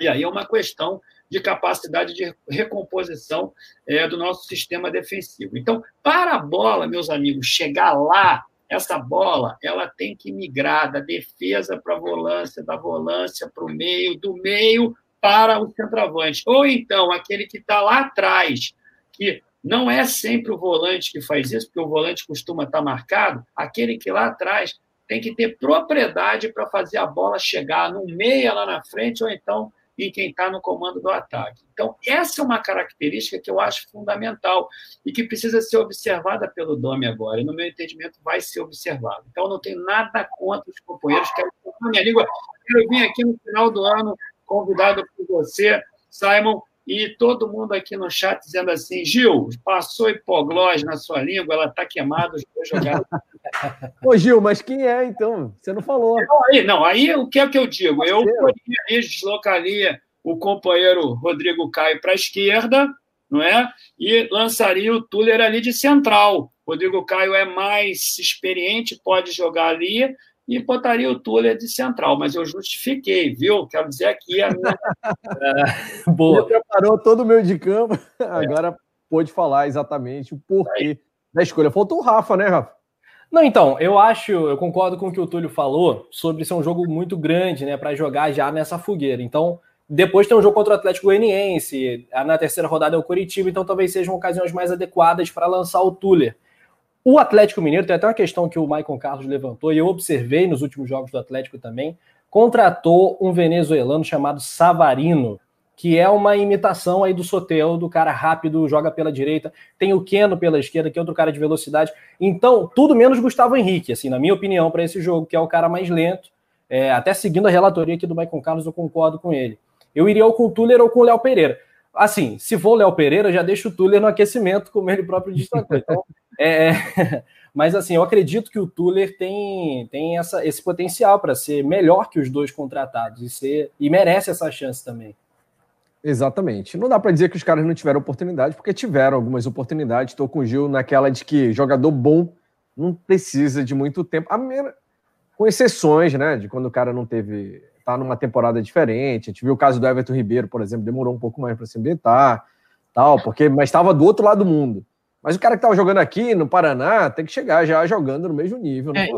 E aí é uma questão de capacidade de recomposição é, do nosso sistema defensivo. Então, para a bola, meus amigos, chegar lá, essa bola ela tem que migrar da defesa para a volância, da volância para o meio, do meio para o centroavante. Ou então, aquele que está lá atrás, que não é sempre o volante que faz isso, porque o volante costuma estar tá marcado, aquele que lá atrás tem que ter propriedade para fazer a bola chegar no meia lá na frente, ou então em quem está no comando do ataque. Então, essa é uma característica que eu acho fundamental e que precisa ser observada pelo Domi agora, e no meu entendimento vai ser observado. Então, não tenho nada contra os companheiros, quero minha língua. Eu vim aqui no final do ano, convidado por você, Simon, e todo mundo aqui no chat dizendo assim: Gil, passou hipoglós na sua língua, ela está queimada, os dois jogaram. Ô, Gil, mas quem é então? Você não falou. Não, aí, não, aí o que é que eu digo? Eu deslocaria o companheiro Rodrigo Caio para a esquerda, não é? E lançaria o Tuller ali de central. Rodrigo Caio é mais experiente, pode jogar ali, e botaria o Tuller de central, mas eu justifiquei, viu? Quero dizer aqui a minha. é, boa. Ele preparou todo o meu de campo, é. agora pôde falar exatamente o porquê da escolha. Faltou o Rafa, né, Rafa? Não, então, eu acho, eu concordo com o que o Túlio falou sobre ser um jogo muito grande, né, para jogar já nessa fogueira. Então, depois tem um jogo contra o Atlético Goianiense, na terceira rodada é o Curitiba, então talvez sejam ocasiões mais adequadas para lançar o Tuller. O Atlético Mineiro, tem até uma questão que o Maicon Carlos levantou, e eu observei nos últimos jogos do Atlético também, contratou um venezuelano chamado Savarino, que é uma imitação aí do Sotel, do cara rápido, joga pela direita. Tem o Keno pela esquerda, que é outro cara de velocidade. Então, tudo menos Gustavo Henrique, assim, na minha opinião, para esse jogo, que é o cara mais lento. É, até seguindo a relatoria aqui do Maicon Carlos, eu concordo com ele. eu iria ou com o Tuller ou com o Léo Pereira. Assim, se for o Léo Pereira, já deixo o Tuller no aquecimento, como ele próprio destacou. Então, é, é... Mas assim, eu acredito que o Tuller tem, tem essa, esse potencial para ser melhor que os dois contratados e, ser, e merece essa chance também. Exatamente. Não dá para dizer que os caras não tiveram oportunidade, porque tiveram algumas oportunidades. Estou com o Gil naquela de que jogador bom não precisa de muito tempo, com exceções, né? De quando o cara não teve. tá numa temporada diferente. A gente viu o caso do Everton Ribeiro, por exemplo, demorou um pouco mais para se ambientar, tal, porque mas estava do outro lado do mundo. Mas o cara que estava jogando aqui no Paraná tem que chegar já jogando no mesmo nível. É, eu,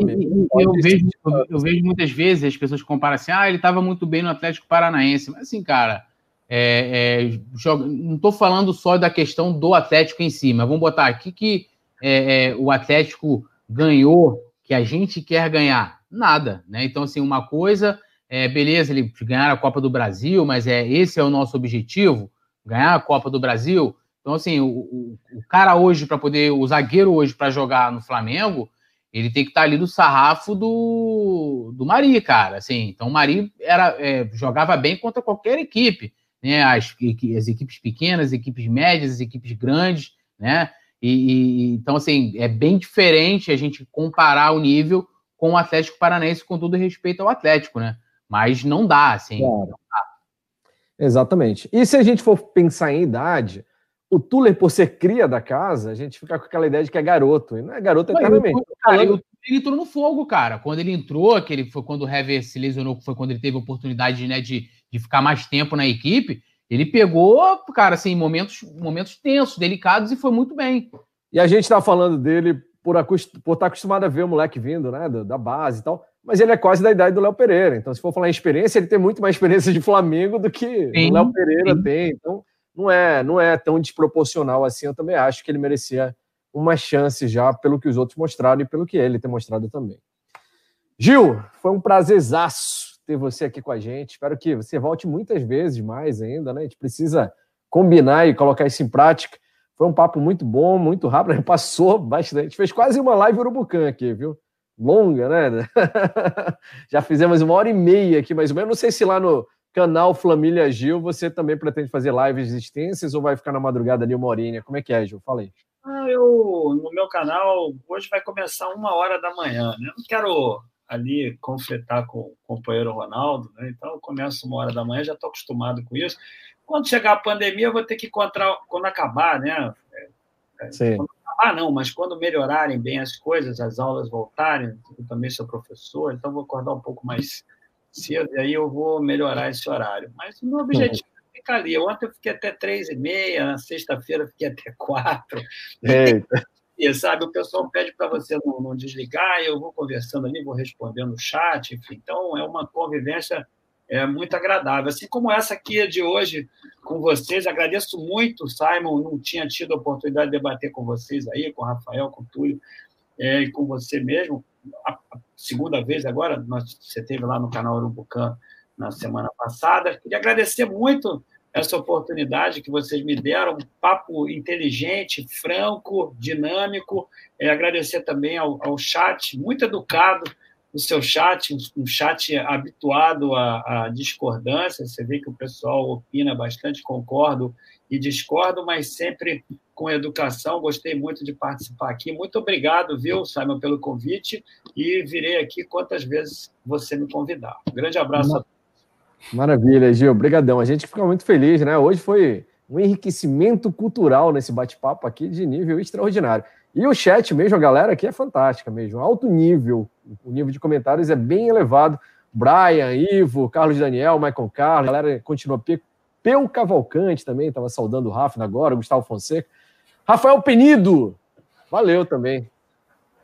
eu, vejo, eu, vejo, muitas vezes as pessoas comparam assim: ah, ele estava muito bem no Atlético Paranaense. Mas assim, cara, é, é, joga, não estou falando só da questão do Atlético em si, mas vamos botar aqui que é, é, o Atlético ganhou, que a gente quer ganhar. Nada, né? Então, assim, uma coisa é beleza, ele ganhar a Copa do Brasil, mas é esse é o nosso objetivo, ganhar a Copa do Brasil. Então, assim, o, o, o cara hoje, para poder, o zagueiro hoje para jogar no Flamengo, ele tem que estar tá ali do sarrafo do, do Mari, cara. Assim, então o Mari era, é, jogava bem contra qualquer equipe, né? As, as equipes pequenas, as equipes médias, as equipes grandes, né? E, e, então, assim, é bem diferente a gente comparar o nível com o Atlético Paranaense, com todo respeito ao Atlético, né? Mas não dá, assim. Claro. Não dá. Exatamente. E se a gente for pensar em idade, o Tuller, por ser cria da casa, a gente fica com aquela ideia de que é garoto. E não é garoto eternamente. Cara, falando... Ele entrou no fogo, cara. Quando ele entrou, que ele foi quando o Hever se lesionou, foi quando ele teve a oportunidade né, de, de ficar mais tempo na equipe. Ele pegou, cara, assim, momentos, momentos tensos, delicados e foi muito bem. E a gente está falando dele por, por estar tá acostumado a ver o moleque vindo, né, da, da base e tal, mas ele é quase da idade do Léo Pereira. Então, se for falar em experiência, ele tem muito mais experiência de Flamengo do que sim, o Léo Pereira sim. tem. Então, não é, não é tão desproporcional assim. Eu também acho que ele merecia uma chance já pelo que os outros mostraram e pelo que ele tem mostrado também. Gil, foi um prazerzaço ter você aqui com a gente. Espero que você volte muitas vezes mais ainda, né? A gente precisa combinar e colocar isso em prática. Foi um papo muito bom, muito rápido, passou bastante. A gente fez quase uma live urubucã aqui, viu? Longa, né? Já fizemos uma hora e meia aqui, mais ou menos. Não sei se lá no, canal Família Gil, você também pretende fazer lives extensas ou vai ficar na madrugada ali uma horinha? Como é que é, Gil? Fala aí. Ah, eu, no meu canal, hoje vai começar uma hora da manhã. Né? Eu não quero ali conflitar com o companheiro Ronaldo, né? então eu começo uma hora da manhã, já estou acostumado com isso. Quando chegar a pandemia, eu vou ter que encontrar, quando acabar, né? É, é, Sim. Quando acabar, não, mas quando melhorarem bem as coisas, as aulas voltarem, eu também sou professor, então vou acordar um pouco mais cedo, e aí eu vou melhorar esse horário. Mas o meu objetivo é ficar ali. Ontem eu fiquei até três e meia, na sexta-feira fiquei até quatro. Eita. E, sabe, o pessoal pede para você não, não, desligar, eu vou conversando ali, vou respondendo o chat, enfim. Então, é uma convivência é, muito agradável. Assim como essa aqui de hoje com vocês, agradeço muito, Simon, não tinha tido a oportunidade de debater com vocês aí, com o Rafael, com o Túlio, é, e com você mesmo a segunda vez agora, nós, você teve lá no canal Urubucan na semana passada. Queria agradecer muito essa oportunidade que vocês me deram, um papo inteligente, franco, dinâmico. É, agradecer também ao, ao chat, muito educado, o seu chat, um chat habituado à, à, discordância. Você vê que o pessoal opina bastante, concordo e discordo, mas sempre com educação. Gostei muito de participar aqui. Muito obrigado, viu, Simon, pelo convite e virei aqui quantas vezes você me convidar. Um grande abraço a todos. Maravilha, Gil. Obrigadão. A gente fica muito feliz, né? Hoje foi um enriquecimento cultural nesse bate-papo aqui de nível extraordinário. E o chat mesmo, a galera aqui é fantástica mesmo, alto nível. O nível de comentários é bem elevado. Brian, Ivo, Carlos Daniel, Michael Carlos, a galera continua. Peu Cavalcante também, estava saudando o Rafa agora, Gustavo Fonseca. Rafael Penido, valeu também.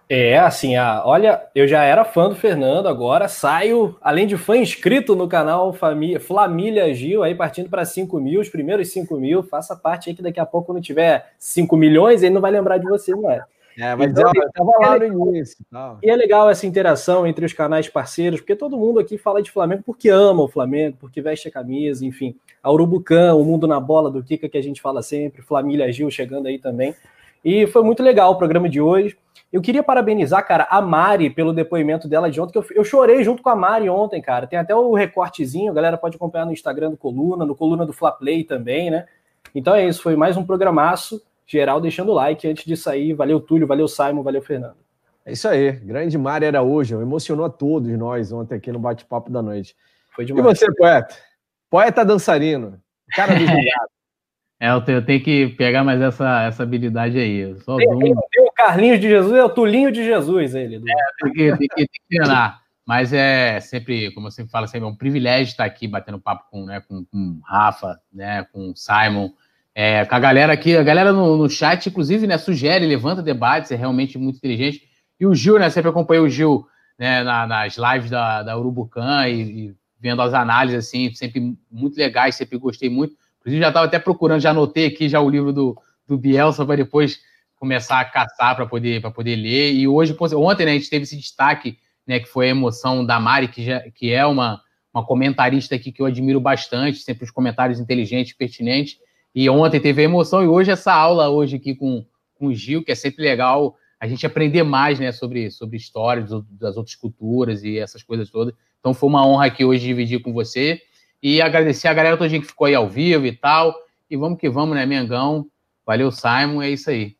É, assim, a, olha, eu já era fã do Fernando, agora saio, além de fã inscrito no canal Família, Flamília Gil, aí partindo para 5 mil, os primeiros 5 mil, faça parte aí que daqui a pouco, quando tiver 5 milhões, ele não vai lembrar de você, não é? É, mas então, eu estava lá no início. Tal. E é legal essa interação entre os canais parceiros, porque todo mundo aqui fala de Flamengo porque ama o Flamengo, porque veste a camisa, enfim. A Urubucã, o Mundo na Bola do Kika que a gente fala sempre, Família Gil chegando aí também. E foi muito legal o programa de hoje. Eu queria parabenizar, cara, a Mari pelo depoimento dela de ontem, que eu, eu chorei junto com a Mari ontem, cara. Tem até o recortezinho, a galera pode acompanhar no Instagram do Coluna, no Coluna do Fla Play também, né? Então é isso, foi mais um programaço. Geral deixando o like antes de sair. Valeu, Túlio, valeu, Simon, valeu, Fernando. É isso aí, grande era hoje, emocionou a todos nós ontem aqui no bate-papo da noite. Foi demais. E você, poeta? Poeta dançarino, cara dos É, eu tenho, eu tenho, que pegar mais essa, essa habilidade aí. Só tem, tem, tem, o Carlinhos de Jesus, é o Tulinho de Jesus, ele. Do... É, tem que, tem, que, tem que treinar. Mas é sempre, como eu sempre falo, sempre é um privilégio estar aqui batendo papo com, né, com, com Rafa, né, com Simon, é, com a galera aqui. A galera no, no, chat, inclusive, né, sugere, levanta debates, é realmente muito inteligente. E o Gil, né, sempre acompanhei o Gil né, na, nas lives da, da Urubucan e, e vendo as análises, assim, sempre muito legais, sempre gostei muito. Inclusive, já estava até procurando, já anotei aqui já o livro do, do Bielsa para depois começar a caçar para poder, poder ler. E hoje, ontem, né, a gente teve esse destaque, né, que foi a emoção da Mari, que, já, que é uma, uma comentarista aqui que eu admiro bastante, sempre os comentários inteligentes, pertinentes. E ontem teve emoção, e hoje essa aula hoje aqui com, com o Gil, que é sempre legal a gente aprender mais né, sobre, sobre história das outras culturas e essas coisas todas. Então foi uma honra aqui hoje dividir com você. E agradecer a galera toda que ficou aí ao vivo e tal. E vamos que vamos, né, Mengão? Valeu, Simon, é isso aí.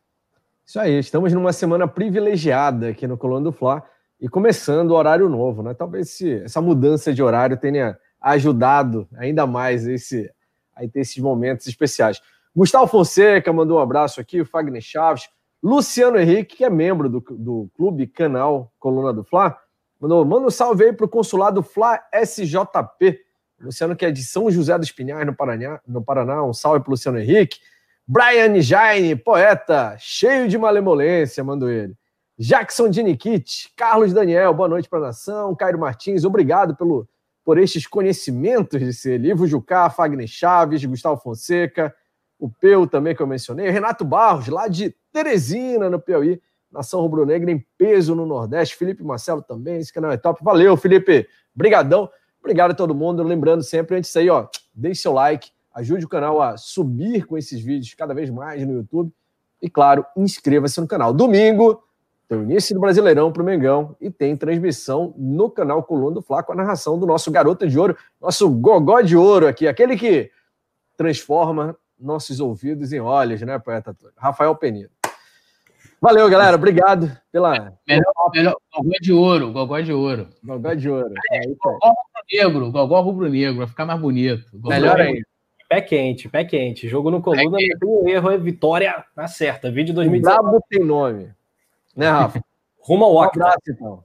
Isso aí, estamos numa semana privilegiada aqui no Colônia do Fla e começando o horário novo, né? Talvez esse, essa mudança de horário tenha ajudado ainda mais esse, a ter esses momentos especiais. Gustavo Fonseca mandou um abraço aqui, o Fagner Chaves, Luciano Henrique, que é membro do, do clube canal Coluna do Fla, mandou, manda um salve aí para o consulado Fla SJP. Luciano, que é de São José dos Pinhais, no Paraná, no Paraná. Um salve para Luciano Henrique. Brian Jaine, poeta, cheio de malemolência, mandou ele. Jackson Diniquit, Carlos Daniel, boa noite para a nação. Cairo Martins, obrigado pelo, por estes conhecimentos de ser livro. Jucá, Fagner Chaves, Gustavo Fonseca, o Peu também que eu mencionei. Renato Barros, lá de Teresina, no Piauí. Nação Rubro-Negra em peso no Nordeste. Felipe Marcelo também, esse canal é top. Valeu, Felipe. Brigadão. Obrigado a todo mundo. Lembrando sempre, antes aí, ó, deixe seu like, ajude o canal a subir com esses vídeos cada vez mais no YouTube. E, claro, inscreva-se no canal. Domingo, tem o início do Brasileirão para o Mengão e tem transmissão no canal Coluna do Fla com a narração do nosso garoto de ouro, nosso gogó de ouro aqui, aquele que transforma nossos ouvidos em olhos, né, poeta? Rafael Penino. Valeu, galera. Obrigado pela. Melhor, melhor gogó de ouro, gogó de ouro. Gogó de ouro. É, é gogó rubro-negro, gogó rubro-negro, vai ficar mais bonito. Gogó Melhor ainda. Pé quente, pé quente. Jogo no coluna, não tem um erro, é vitória na certa. Vídeo 2019. Brabo tem nome. Né, Rafa? Rumo ao um abraço, então.